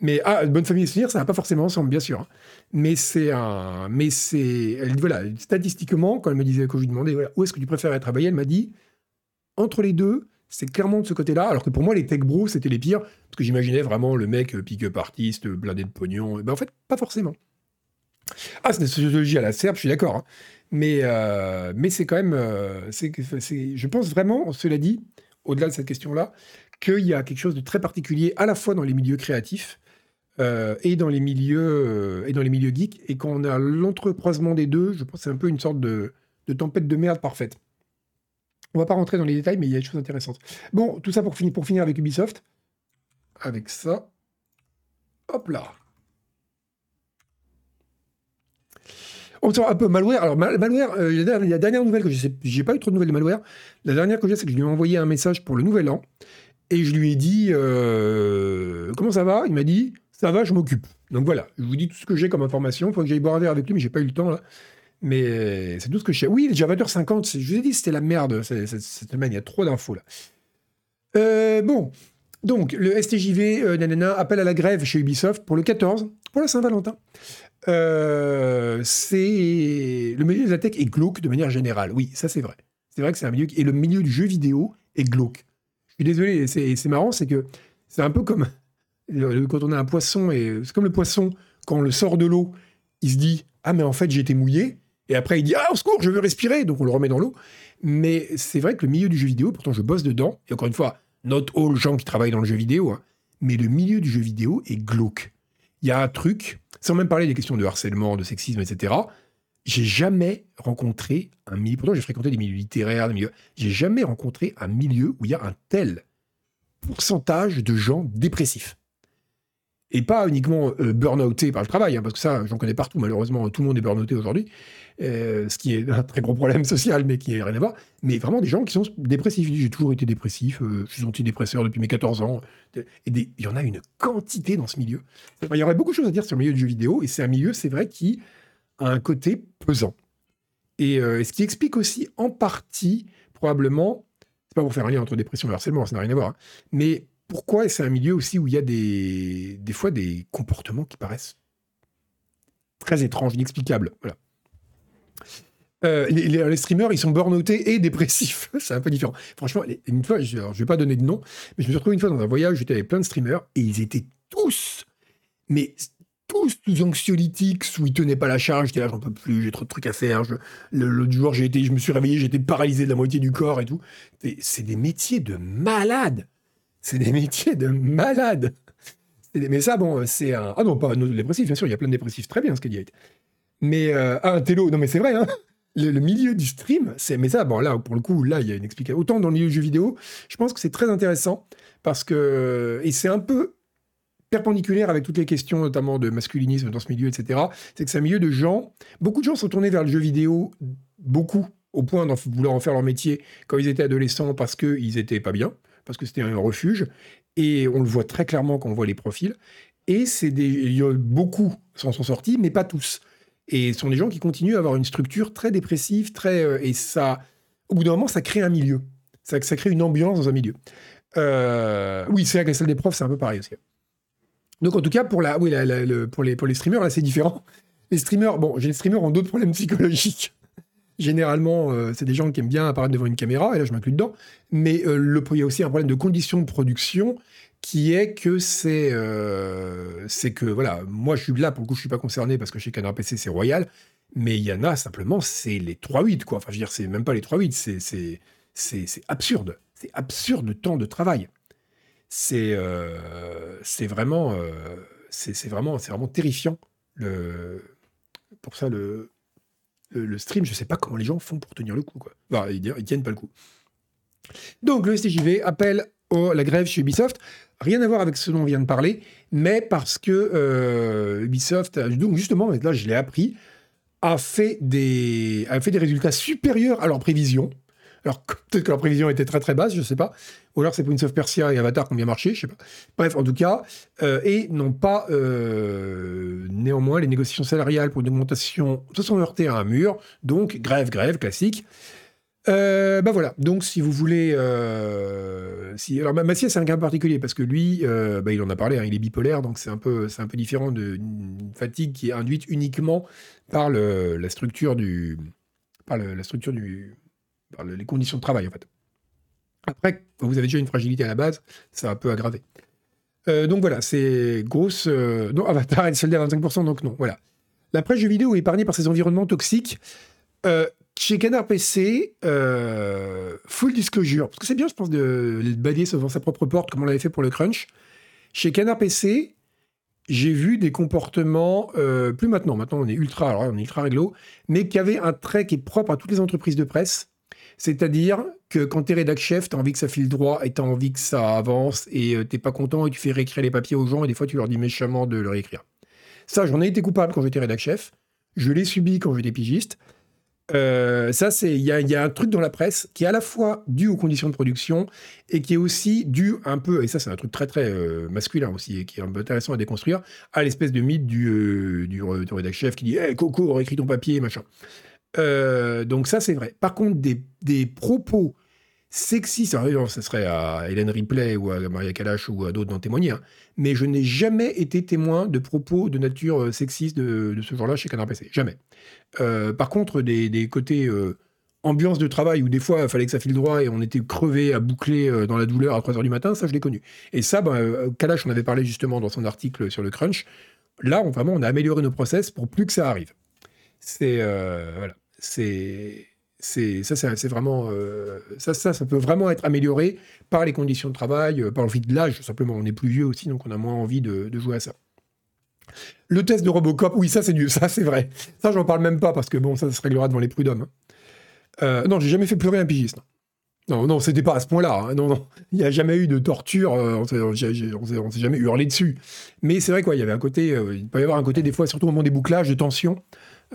Mais ah, bonne famille et ça n'a pas forcément ensemble, bien sûr. Hein. Mais c'est un, mais c'est, voilà, statistiquement, quand elle me disait, quand je lui demandais, où est-ce que tu être travailler, elle m'a dit, entre les deux, c'est clairement de ce côté-là. Alors que pour moi, les tech bros, c'était les pires, parce que j'imaginais vraiment le mec euh, pick-up artiste, blindé de pognon. Ben, en fait, pas forcément. Ah, c'est une sociologie à la serbe, je suis d'accord. Hein. Mais, euh, mais c'est quand même. Euh, je pense vraiment, cela dit, au-delà de cette question-là, qu'il y a quelque chose de très particulier à la fois dans les milieux créatifs et, dans les milieux, et geeks. Et quand on a l'entrecroisement des deux, je pense que c'est un peu une sorte de tempête de merde parfaite. On va pas rentrer dans les détails, mais il y a des choses intéressantes. Bon, tout ça pour finir, pour finir avec Ubisoft. Avec ça. Hop là. On sort un peu malware. Alors, malware, euh, la, dernière nouvelle que j'ai, j'ai pas eu trop de nouvelles de malware. La dernière que j'ai, c'est que je lui ai envoyé un message pour le nouvel an. Et je lui ai dit euh, Comment ça va? Il m'a dit Ça va, je m'occupe. Donc voilà, je vous dis tout ce que j'ai comme information. Il faut que j'aille boire un verre avec lui, mais j'ai pas eu le temps là. Mais c'est tout ce que je sais. Oui, le Java 50, je vous ai dit, c'était la merde cette, semaine. Il y a trop d'infos là. Euh, bon, donc le STJV, euh, nanana, appelle à la grève chez Ubisoft pour le 14, pour la Saint-Valentin. Euh, le milieu de la est glauque de manière générale. Oui, ça c'est vrai. C'est vrai que c'est un milieu et le milieu du jeu vidéo est glauque. Je suis désolé, c'est marrant, c'est que c'est un peu comme quand on a un poisson et c'est comme le poisson quand on le sort de l'eau, il se dit ah mais en fait été mouillé et après, il dit Ah, au secours, je veux respirer. Donc on le remet dans l'eau. Mais c'est vrai que le milieu du jeu vidéo, pourtant je bosse dedans, et encore une fois, not all gens qui travaillent dans le jeu vidéo, hein, mais le milieu du jeu vidéo est glauque. Il y a un truc, sans même parler des questions de harcèlement, de sexisme, etc. J'ai jamais rencontré un milieu, pourtant j'ai fréquenté des milieux littéraires, des milieux, j'ai jamais rencontré un milieu où il y a un tel pourcentage de gens dépressifs et pas uniquement euh, burn-outé par le travail, hein, parce que ça, j'en connais partout, malheureusement, tout le monde est burn-outé aujourd'hui, euh, ce qui est un très gros problème social, mais qui n'a rien à voir, mais vraiment des gens qui sont dépressifs. J'ai toujours été dépressif, euh, je suis antidépresseur depuis mes 14 ans, et il y en a une quantité dans ce milieu. il y aurait beaucoup de choses à dire sur le milieu du jeu vidéo, et c'est un milieu, c'est vrai, qui a un côté pesant. Et ce qui explique aussi en partie, probablement, c'est pas pour faire un lien entre dépression et harcèlement, ça n'a rien à voir, hein, mais pourquoi c'est un milieu aussi où il y a des, des fois des comportements qui paraissent très étranges, inexplicables? Voilà. Euh, les, streamers, ils sont burn-outés et dépressifs. *laughs* c'est un peu différent. Franchement, une fois, je ne vais pas donner de nom, mais je me suis retrouvé une fois dans un voyage, j'étais avec plein de streamers et ils étaient tous, mais tous, anxiolytiques, où ils tenaient pas la charge. J'étais là, j'en peux plus, j'ai trop de trucs à faire. L'autre jour, j'ai été, je me suis réveillé, j'étais paralysé de la moitié du corps et tout. C'est des métiers de malades. C'est des métiers de malades. Mais ça, bon, c'est un. Ah non, pas un dépressif, bien sûr, il y a plein de dépressifs, très bien ce qu'il dit. Mais euh, ah, un télo, non mais c'est vrai, hein. le, milieu du stream, c'est. Mais ça, bon, là, pour le coup, là, il y a une explication. Autant dans le milieu du jeu vidéo, je pense que c'est très intéressant parce que. Et c'est un peu perpendiculaire avec toutes les questions, notamment de masculinisme dans ce milieu, etc. C'est que c'est un milieu de gens. Beaucoup de gens sont tournés vers le jeu vidéo, beaucoup, au point d'en vouloir en faire leur métier quand ils étaient adolescents parce qu'ils étaient pas bien parce que c'était un refuge. Et on le voit très clairement quand on voit les profils. Et c'est des, il y a beaucoup s'en sont sortis, mais pas tous. Et ce sont des gens qui continuent à avoir une structure très dépressive, très euh, et ça, au bout d'un moment, ça crée un milieu. Ça, crée une ambiance dans un milieu. Euh, oui, c'est vrai que la salle des profs, c'est un peu pareil aussi. Donc en tout cas, pour, la, oui, pour, les, streamers, là, c'est différent. *laughs* Les streamers, bon, les streamers ont d'autres problèmes psychologiques *laughs* Généralement, euh, c'est des gens qui aiment bien apparaître devant une caméra, et là je m'inclus dedans, mais il y a aussi un problème de conditions de production qui est que c'est euh, c'est que, voilà, moi je suis là, pour le coup je suis pas concerné parce que chez Canard PC c'est royal, mais il y en a simplement, c'est les 3-8, quoi. Enfin, je veux dire, c'est même pas les 3-8, c'est absurde. C'est absurde le temps de travail. C'est c'est vraiment, c'est vraiment, vraiment terrifiant. Le, pour ça, le, le, stream, je sais pas comment les gens font pour tenir le coup. Quoi. Bah, ils, ils tiennent pas le coup. Donc le STJV appelle au, la grève chez Ubisoft. Rien à voir avec ce dont on vient de parler, mais parce que euh, Ubisoft, donc justement, là je l'ai appris, a fait, des, résultats supérieurs à leurs prévisions. Alors *laughs* peut-être que leur prévision était très très basse, je sais pas. Ou alors c'est Prince of Persia et Avatar qui ont bien marché, je sais pas. Bref, en tout cas, euh, et non pas euh, néanmoins les négociations salariales pour une augmentation se sont heurtées à un mur, donc grève, grève classique. Euh, bah voilà, donc si vous voulez... Euh, alors Massier c'est un cas particulier parce que lui, euh, bah, il en a parlé, hein, il est bipolaire, donc c'est un peu, un peu différent d'une fatigue qui est induite uniquement par le, la structure du... par la structure du... par le- les conditions de travail en fait. Après, vous avez déjà une fragilité à la base, ça un peu aggraver. Euh, donc voilà, c'est grosse... non, Avatar est soldé à 25%, donc non, voilà. La presse jeux vidéo épargnée par ces environnements toxiques. Chez Canard PC, euh, full disclosure, parce que c'est bien, je pense, de balayer devant sa propre porte, comme on l'avait fait pour le Crunch. Chez Canard PC, j'ai vu des comportements, euh, plus maintenant, maintenant on est ultra, alors on est ultra réglo, mais qui avaient un trait qui est propre à toutes les entreprises de presse. C'est-à-dire que quand t'es rédac chef, t'as envie que ça file droit et t'as envie que ça avance et euh, t'es pas content et tu fais réécrire les papiers aux gens et des fois tu leur dis méchamment de le réécrire. Ça, j'en ai été coupable quand j'étais rédac chef. Je l'ai subi quand j'étais pigiste. Euh, ça, c'est il y a, un truc dans la presse qui est à la fois dû aux conditions de production et qui est aussi dû un peu, et ça c'est un truc très très euh, masculin aussi et qui est intéressant à déconstruire, à l'espèce de mythe du, euh, du, re- du rédac chef qui dit hey, Coco, réécris ton papier, machin. Euh, donc ça c'est vrai. Par contre, des propos sexistes, alors, ça serait à Hélène Ripley ou à Maria Kalash ou à d'autres d'en témoigner, hein, mais je n'ai jamais été témoin de propos de nature euh, sexiste de, ce genre-là chez Canard PC. Jamais. Euh, par contre, des, côtés euh, ambiance de travail où des fois il fallait que ça file droit et on était crevé à boucler dans la douleur à 3h du matin, ça je l'ai connu. Et ça, ben, Kalash en avait parlé justement dans son article sur le crunch. Là, vraiment, on a amélioré nos process pour plus que ça arrive. C'est voilà, c'est c'est ça, c'est vraiment euh, ça, ça, peut vraiment être amélioré par les conditions de travail, euh, par le de l'âge. Simplement, on est plus vieux aussi, donc on a moins envie de, jouer à ça. Le test de Robocop, oui, ça c'est du, *laughs* ça c'est vrai. Ça, j'en parle même pas parce que bon, ça, se réglera devant les prud'hommes. hein. Euh, non, j'ai jamais fait pleurer un pigiste. Non, non, c'était pas à ce point-là. hein. Non, non, il n'y a jamais eu de torture. euh, on s'est- jamais hurlé dessus. Mais c'est vrai quoi, il y avait un côté, il peut y avoir un côté des fois, surtout au moment des bouclages, de tension,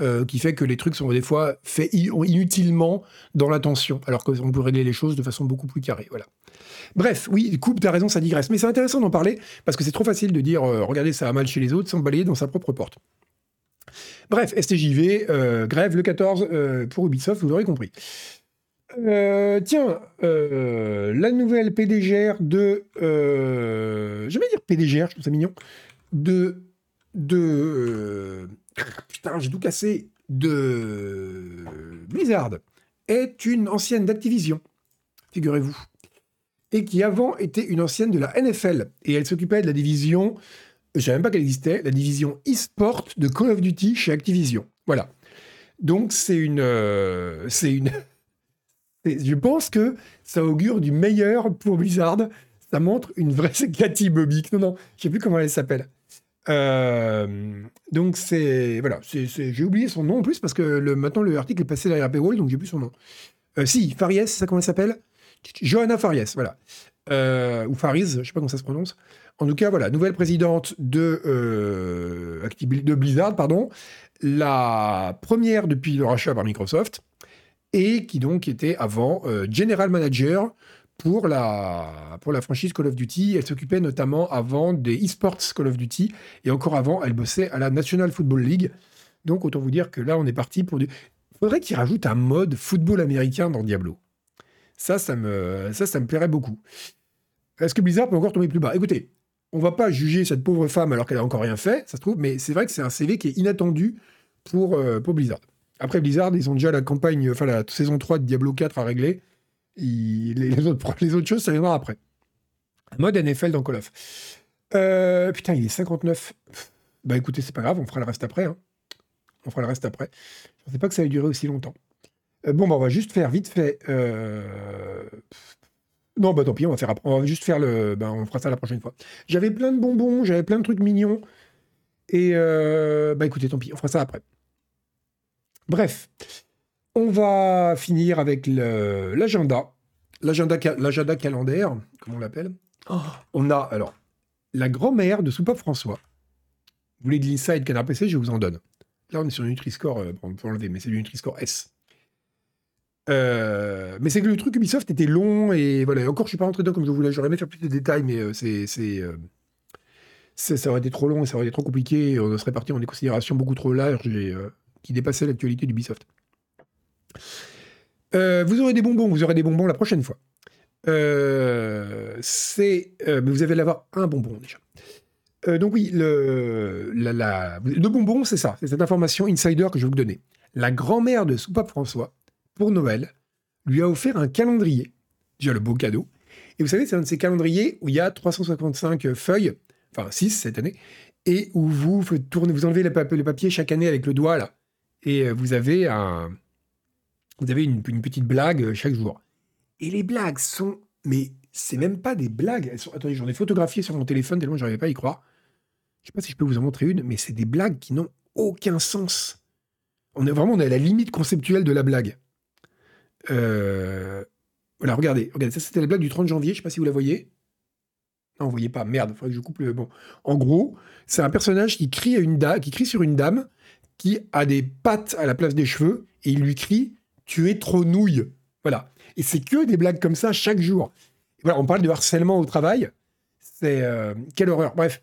euh, qui fait que les trucs sont des fois faits inutilement dans la tension, alors qu'on peut régler les choses de façon beaucoup plus carrée. Voilà. Bref, oui, coupe, t'as raison, ça digresse. Mais c'est intéressant d'en parler parce que c'est trop facile de dire, euh, regardez, ça a mal chez les autres, sans balayer dans sa propre porte. Bref, STJV, euh, grève le 14 euh, pour Ubisoft, vous l'aurez compris. Tiens, la nouvelle PDGR de. Euh, je vais dire PDGR, je trouve ça mignon. De. De. euh, putain, j'ai tout cassé. De. Blizzard est une ancienne d'Activision, figurez-vous. Et qui avant était une ancienne de la NFL. Et elle s'occupait de la division. Je savais même pas qu'elle existait, la division e-sport de Call of Duty chez Activision. Voilà. Donc c'est une. euh, c'est une. *laughs* Je pense que ça augure du meilleur pour Blizzard. Ça montre une vraie... *laughs* C'est Cathy. Non, non, je sais plus comment elle s'appelle. Euh, donc c'est... Voilà, j'ai oublié son nom en plus parce que le, maintenant le article est passé derrière paywall, donc j'ai plus son nom. Euh, si, Faries, ça comment elle s'appelle? Johanna Faries, voilà. Euh, ou Faris, je sais pas comment ça se prononce. En tout cas, voilà, nouvelle présidente de, de Blizzard, pardon. La première depuis le rachat par Microsoft et qui donc était avant General Manager pour la, franchise Call of Duty. Elle s'occupait notamment avant des esports Call of Duty, et encore avant, elle bossait à la National Football League. Donc autant vous dire que là, on est parti pour du... faudrait qu'ils rajoutent un mode football américain dans Diablo. Ça, ça me, ça, ça me plairait beaucoup. Est-ce que Blizzard peut encore tomber plus bas? Écoutez, on va pas juger cette pauvre femme alors qu'elle a encore rien fait, ça se trouve, mais c'est vrai que c'est un CV qui est inattendu pour, euh, pour Blizzard. Après Blizzard, ils ont déjà la campagne, enfin la saison 3 de Diablo 4 à régler. Les, autres, choses, ça viendra après. Mode NFL dans Call of. Euh, putain, il est 59. Bah écoutez, c'est pas grave, on fera le reste après. hein. On fera le reste après. Je pensais pas que ça allait durer aussi longtemps. Euh, bon, bah on va juste faire vite fait. euh, Non, bah tant pis, on va faire. On va juste faire le. Ben, on fera ça la prochaine fois. J'avais plein de bonbons, j'avais plein de trucs mignons. Et bah écoutez, tant pis, on fera ça après. Bref, on va finir avec l'agenda. L'agenda, ca- l'agenda calendaire, comme on l'appelle. On a alors la grand-mère de Soupape François. Vous voulez de l'inside Canard PC, je vous en donne. Là, on est sur une Nutri-Score, euh, on peut enlever, mais c'est du Nutri-Score S. Euh, mais c'est que le truc Ubisoft était long et voilà. Encore, je suis pas rentré dedans comme je voulais. J'aurais aimé faire plus de détails, mais euh, c'est, ça aurait été trop long et ça aurait été trop compliqué. Et on serait parti en des considérations beaucoup trop larges et qui dépassaient l'actualité d'Ubisoft. Vous aurez des bonbons, vous aurez des bonbons la prochaine fois. c'est, mais vous allez avoir un bonbon déjà. donc oui, le, bonbon, c'est ça, c'est cette information insider que je vais vous donner. La grand-mère de Soupape François pour Noël, lui a offert un calendrier. Déjà le beau cadeau. Et vous savez, c'est un de ces calendriers où il y a 355 feuilles, enfin 6 cette année, et où vous tournez, vous enlevez le, papier chaque année avec le doigt là, et euh, vous avez un, vous avez une, petite blague chaque jour. Et les blagues sont, mais c'est même pas des blagues. Elles sont, attendez, j'en ai photographié sur mon téléphone tellement j'arrivais pas à y croire. Je sais pas si je peux vous en montrer une, mais c'est des blagues qui n'ont aucun sens. On est vraiment à la limite conceptuelle de la blague. Euh, voilà, regardez, regardez, ça c'était la blague du 30 janvier, je sais pas si vous la voyez. Non, vous voyez pas, merde, il faudrait que je coupe le. Bon. En gros, c'est un personnage qui crie, à une dame, qui crie sur une dame qui a des pattes à la place des cheveux et il lui crie Tu es trop nouille. Voilà. Et c'est que des blagues comme ça chaque jour. voilà, on parle de harcèlement au travail. C'est. Euh, quelle horreur. Bref.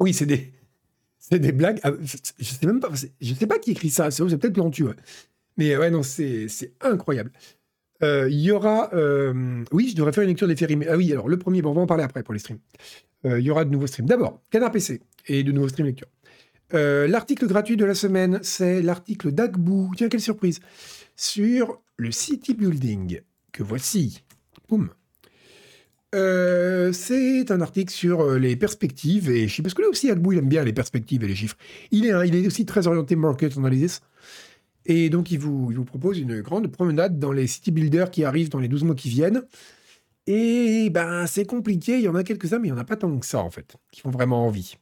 Oui, c'est des. *laughs* C'est des blagues. Ah, je sais même pas. Je sais pas qui écrit ça. C'est peut-être Plantu. Mais ouais, non, c'est incroyable. Euh, il y aura. Euh, oui, je devrais faire une lecture des féries. Ah oui, alors le premier, bon, on va en parler après pour les streams. Il y aura de nouveaux streams. D'abord, Canard PC et de nouveaux streams lecture. l'article gratuit de la semaine, c'est l'article d'Agbou. Tiens, quelle surprise Sur le city building que voici. Boum. c'est un article sur les perspectives et sais parce que là aussi Agbou il aime bien les perspectives et les chiffres. Il est, il est aussi très orienté market analysis. Et donc, il vous, vous propose une grande promenade dans les city builders qui arrivent dans les 12 mois qui viennent. Et ben, c'est compliqué. Il y en a quelques-uns, mais il n'y en a pas tant que ça, en fait, qui font vraiment envie.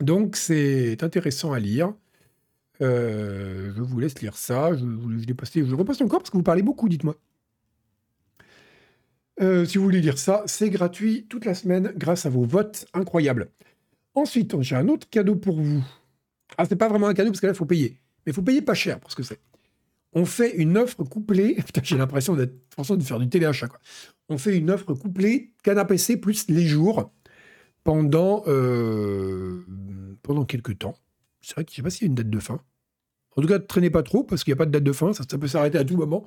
Donc, c'est intéressant à lire. Euh, je vous laisse lire ça. Je, je reposte encore parce que vous parlez beaucoup, dites-moi. Euh, si vous voulez lire ça, c'est gratuit toute la semaine grâce à vos votes incroyables. Ensuite, j'ai un autre cadeau pour vous. Ah, c'est pas vraiment un cadeau parce que là, il faut payer. Mais il faut payer pas cher pour ce que c'est. On fait une offre couplée. *laughs* Putain, j'ai l'impression d'être François de faire du téléachat. Quoi. On fait une offre couplée canapé C plus les jours pendant, euh, pendant quelques temps. C'est vrai que je ne sais pas s'il y a une date de fin. En tout cas, ne traînez pas trop parce qu'il n'y a pas de date de fin. Ça, peut s'arrêter à tout moment.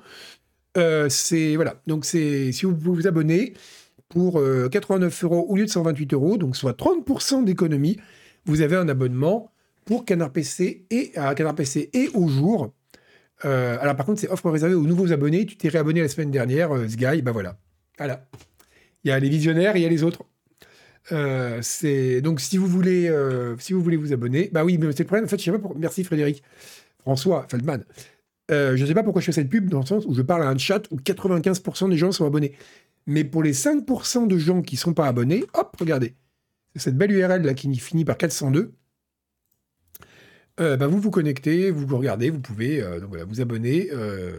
Euh, c'est voilà. Donc c'est si vous vous abonnez pour 89 euh, euros au lieu de 128 euros, donc soit 30% d'économie, vous avez un abonnement pour Canard PC et à Canard PC et au jour. Euh, alors par contre, c'est offre réservée aux nouveaux abonnés. Tu t'es réabonné la semaine dernière, Sky, bah voilà. Voilà. Il y a les visionnaires il y a les autres. C'est donc si vous voulez, si vous voulez vous abonner, bah oui, mais c'est le problème. En fait, je sais pas pour... Merci Frédéric, François Feldman. je ne sais pas pourquoi je fais cette pub dans le sens où je parle à un chat où 95% des gens sont abonnés. Mais pour les 5% de gens qui sont pas abonnés, hop, regardez, cette belle URL là qui finit par 402. Euh, bah, vous vous connectez, vous regardez, vous pouvez euh, donc vous abonner. Euh,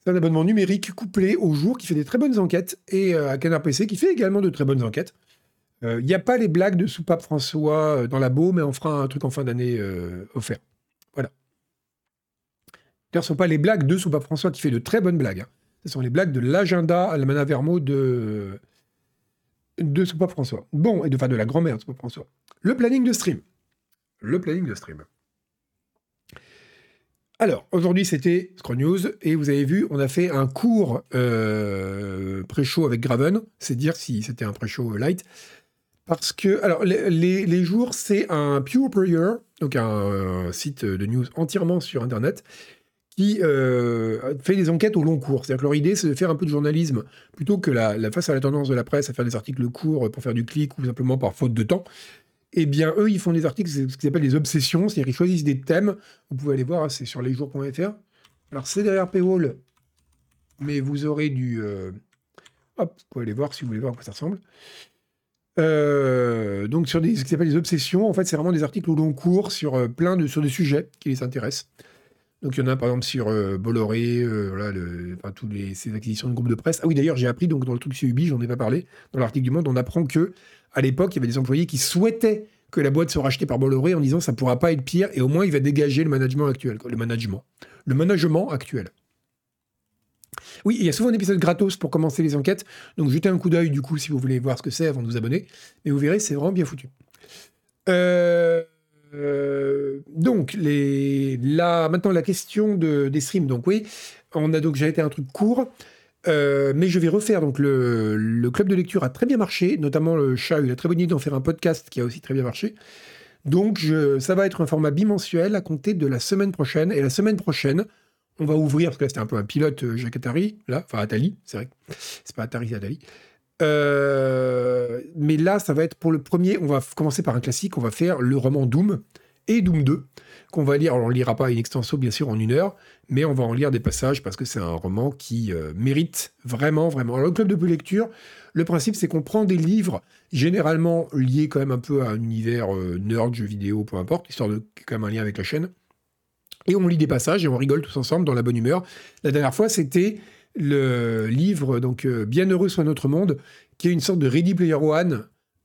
c'est un abonnement numérique couplé au jour qui fait des très bonnes enquêtes et à Canard PC qui fait également de très bonnes enquêtes. Il n'y a pas les blagues de Soupape François dans la beau, mais on fera un truc en fin d'année offert. Voilà. Ce ne sont pas les blagues de Soupape François qui fait de très bonnes blagues. Hein. Ce sont les blagues de l'agenda Almana Vermo de, de Soupape François. Bon, et de, la grand-mère de Soupape François. Le planning de stream. Le planning de stream. Alors, aujourd'hui, c'était Scroll News, et vous avez vu, on a fait un court euh, pré-show avec Graven, c'est dire si c'était un pré-show light. Parce que, alors, les, jours, c'est un Pure Prayer, donc un, site de news entièrement sur Internet, qui euh, fait des enquêtes au long cours. C'est-à-dire que leur idée, c'est de faire un peu de journalisme, plutôt que la, face à la tendance de la presse, à faire des articles courts pour faire du clic, ou simplement par faute de temps eh bien, eux, ils font des articles, ce qu'ils appellent des obsessions, c'est-à-dire qu'ils choisissent des thèmes. Vous pouvez aller voir, c'est sur lesjours.fr. Alors, c'est derrière Paywall, mais vous aurez du. Euh, hop, vous pouvez aller voir si vous voulez voir à quoi ça ressemble. Euh, donc, sur des, ce qu'ils appellent des obsessions, en fait, c'est vraiment des articles au long cours sur plein de, sur des sujets qui les intéressent. Donc, il y en a par exemple sur Bolloré, voilà, le, enfin, toutes les, ces acquisitions de groupes de presse. Ah oui, d'ailleurs, j'ai appris, donc dans le truc sur Ubi, j'en ai pas parlé, dans l'article du Monde, on apprend que à l'époque, il y avait des employés qui souhaitaient que la boîte soit rachetée par Bolloré en disant ça pourra pas être pire et au moins il va dégager le management actuel, le management, le management actuel. Oui, il y a souvent un épisode gratos pour commencer les enquêtes, donc jetez un coup d'œil du coup si vous voulez voir ce que c'est avant de vous abonner, mais vous verrez, c'est vraiment bien foutu. Euh, euh, donc, là, maintenant la question de, des streams. Donc oui, on a donc j'ai été un truc court. Euh, mais je vais refaire donc le, club de lecture a très bien marché, notamment le chat a très bonne idée d'en faire un podcast qui a aussi très bien marché. Donc ça va être un format bimensuel à compter de la semaine prochaine. Et la semaine prochaine, on va ouvrir, parce que là c'était un peu un pilote euh, Jacques Attali, là, enfin Attali, c'est vrai, c'est pas Atari, c'est Attali. Euh, mais là, ça va être pour le premier, on va commencer par un classique, on va faire le roman Doom et Doom 2, qu'on va lire. Alors on ne lira pas in extenso, bien sûr, en une heure, mais on va en lire des passages parce que c'est un roman qui euh, mérite vraiment, vraiment. Alors le club de lecture, le principe, c'est qu'on prend des livres généralement liés quand même un peu à un univers nerd, jeux vidéo, peu importe, histoire de quand même un lien avec la chaîne. Et on lit des passages et on rigole tous ensemble dans la bonne humeur. La dernière fois, c'était le livre donc euh, Bien heureux soit notre monde, qui est une sorte de Ready Player One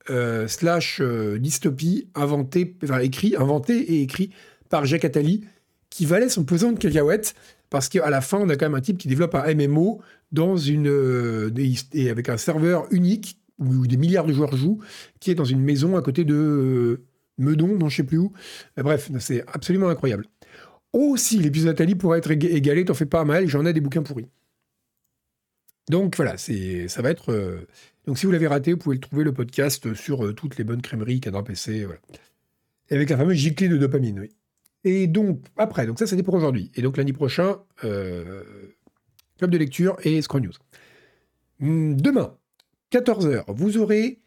euh, slash euh, dystopie inventé, écrit, et écrit par Jacques Attali, qui valait son pesant de cacahuètes parce qu'à la fin, on a quand même un type qui développe un MMO dans une et avec un serveur unique où des milliards de joueurs jouent, qui est dans une maison à côté de Meudon, non je sais plus où. Bref, c'est absolument incroyable. Aussi, l'épisode Nathalie pourrait être égalé, t'en fais pas mal, j'en ai des bouquins pourris. Donc voilà, ça va être. Euh, donc si vous l'avez raté, vous pouvez le trouver le podcast sur euh, toutes les bonnes crèmeries, cadran PC, voilà. Et avec la fameuse giclée de dopamine, oui. Et donc, après, donc ça c'était pour aujourd'hui. Et donc lundi prochain, euh, club de lecture et Scroll News. Hmm, demain, 14h, vous aurez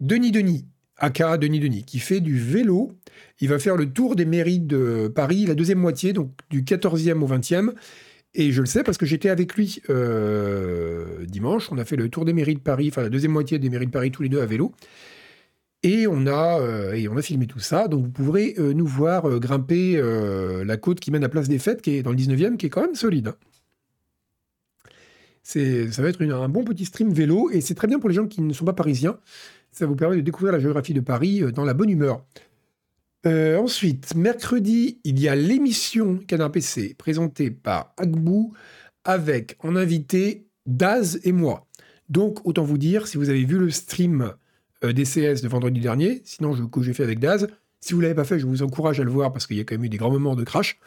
Denis Denis aka Denis Denis, qui fait du vélo. Il va faire le tour des mairies de Paris, la deuxième moitié, donc du 14e au 20e. Et je le sais parce que j'étais avec lui euh, dimanche. On a fait le tour des mairies de Paris, enfin la deuxième moitié des mairies de Paris, tous les deux à vélo. Et on a, euh, et on a filmé tout ça. Donc vous pourrez euh, nous voir grimper la côte qui mène à Place des Fêtes, qui est dans le 19e, qui est quand même solide. Ça va être un bon petit stream vélo. Et c'est très bien pour les gens qui ne sont pas parisiens. Ça vous permet de découvrir la géographie de Paris dans la bonne humeur. Euh, ensuite, mercredi, il y a l'émission Canard PC présentée par Agbou avec en invité Daz et moi. Donc, autant vous dire, si vous avez vu le stream euh, DCS de vendredi dernier, sinon je, que j'ai fait avec Daz, si vous ne l'avez pas fait, je vous encourage à le voir parce qu'il y a quand même eu des grands moments de crash.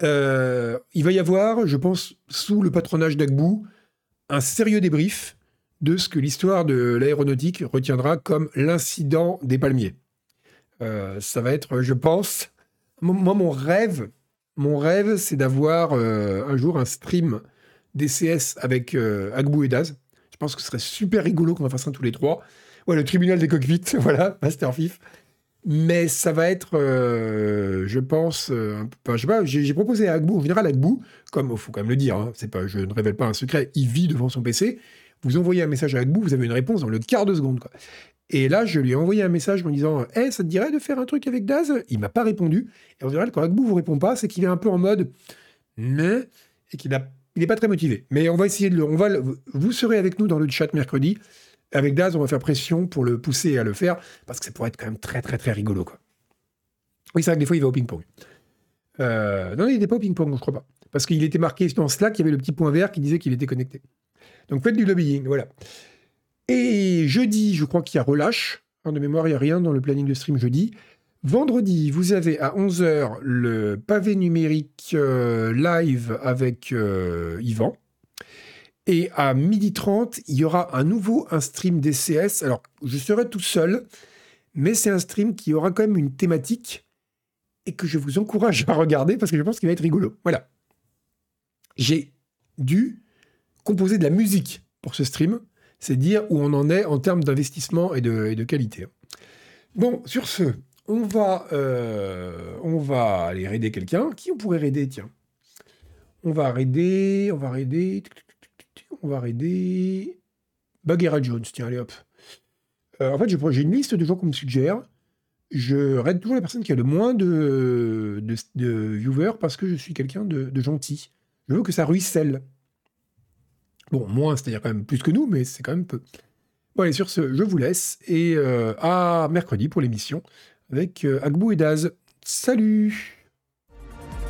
il va y avoir, je pense, sous le patronage d'Agbou, un sérieux débrief de ce que l'histoire de l'aéronautique retiendra comme l'incident des palmiers. Euh, ça va être, je pense, moi mon rêve, mon rêve, c'est d'avoir euh, un jour un stream DCS avec euh, Agbou et Daz. Je pense que ce serait super rigolo qu'on en fasse un tous les trois. Ouais, le tribunal des cockpits, *laughs* voilà, Master Fif. Mais ça va être, je pense, peu, je sais pas, j'ai proposé à Agbou, en général Agbou, comme il faut quand même le dire, hein, c'est pas, je ne révèle pas un secret, il vit devant son PC, vous envoyez un message à Agbou, vous avez une réponse dans le quart de seconde. Quoi. Et là, je lui ai envoyé un message en disant Eh, ça te dirait de faire un truc avec Daz? Il m'a pas répondu. Et en général, quand Agbou vous répond pas, c'est qu'il est un peu en mode Mais et qu'il a, il est pas très motivé. Mais on va essayer de le. On va vous serez avec nous dans le chat mercredi. Avec Daz, on va faire pression pour le pousser à le faire parce que ça pourrait être quand même très, très, très rigolo. Oui, c'est vrai que des fois, il va au ping-pong. Euh, non, il n'était pas au ping-pong, je crois pas. Parce qu'il était marqué dans Slack, il y avait le petit point vert qui disait qu'il était connecté. Donc faites du lobbying, voilà. Et jeudi, je crois qu'il y a relâche. En de mémoire, il n'y a rien dans le planning de stream jeudi. Vendredi, vous avez à 11h le pavé numérique euh, live avec euh, Yvan. Et à 12h30, il y aura un nouveau un stream DCS. Alors, je serai tout seul, mais c'est un stream qui aura quand même une thématique et que je vous encourage à regarder parce que je pense qu'il va être rigolo. Voilà. J'ai dû composer de la musique pour ce stream. C'est dire où on en est en termes d'investissement et de, qualité. Bon, sur ce, on va, euh, on va aller raider quelqu'un. Qui on pourrait raider, tiens? On va raider, on va raider, on va raider... Bagheera Jones, tiens, allez hop. Euh, en fait, j'ai une liste de gens qu'on me suggère. Je raide toujours la personne qui a le moins de, de, viewers parce que je suis quelqu'un de, de gentil. Je veux que ça ruisselle. Bon, moins, c'est-à-dire quand même plus que nous, mais c'est quand même peu. Bon, allez, sur ce, je vous laisse et euh, à mercredi pour l'émission avec euh, Agbou et Daz. Salut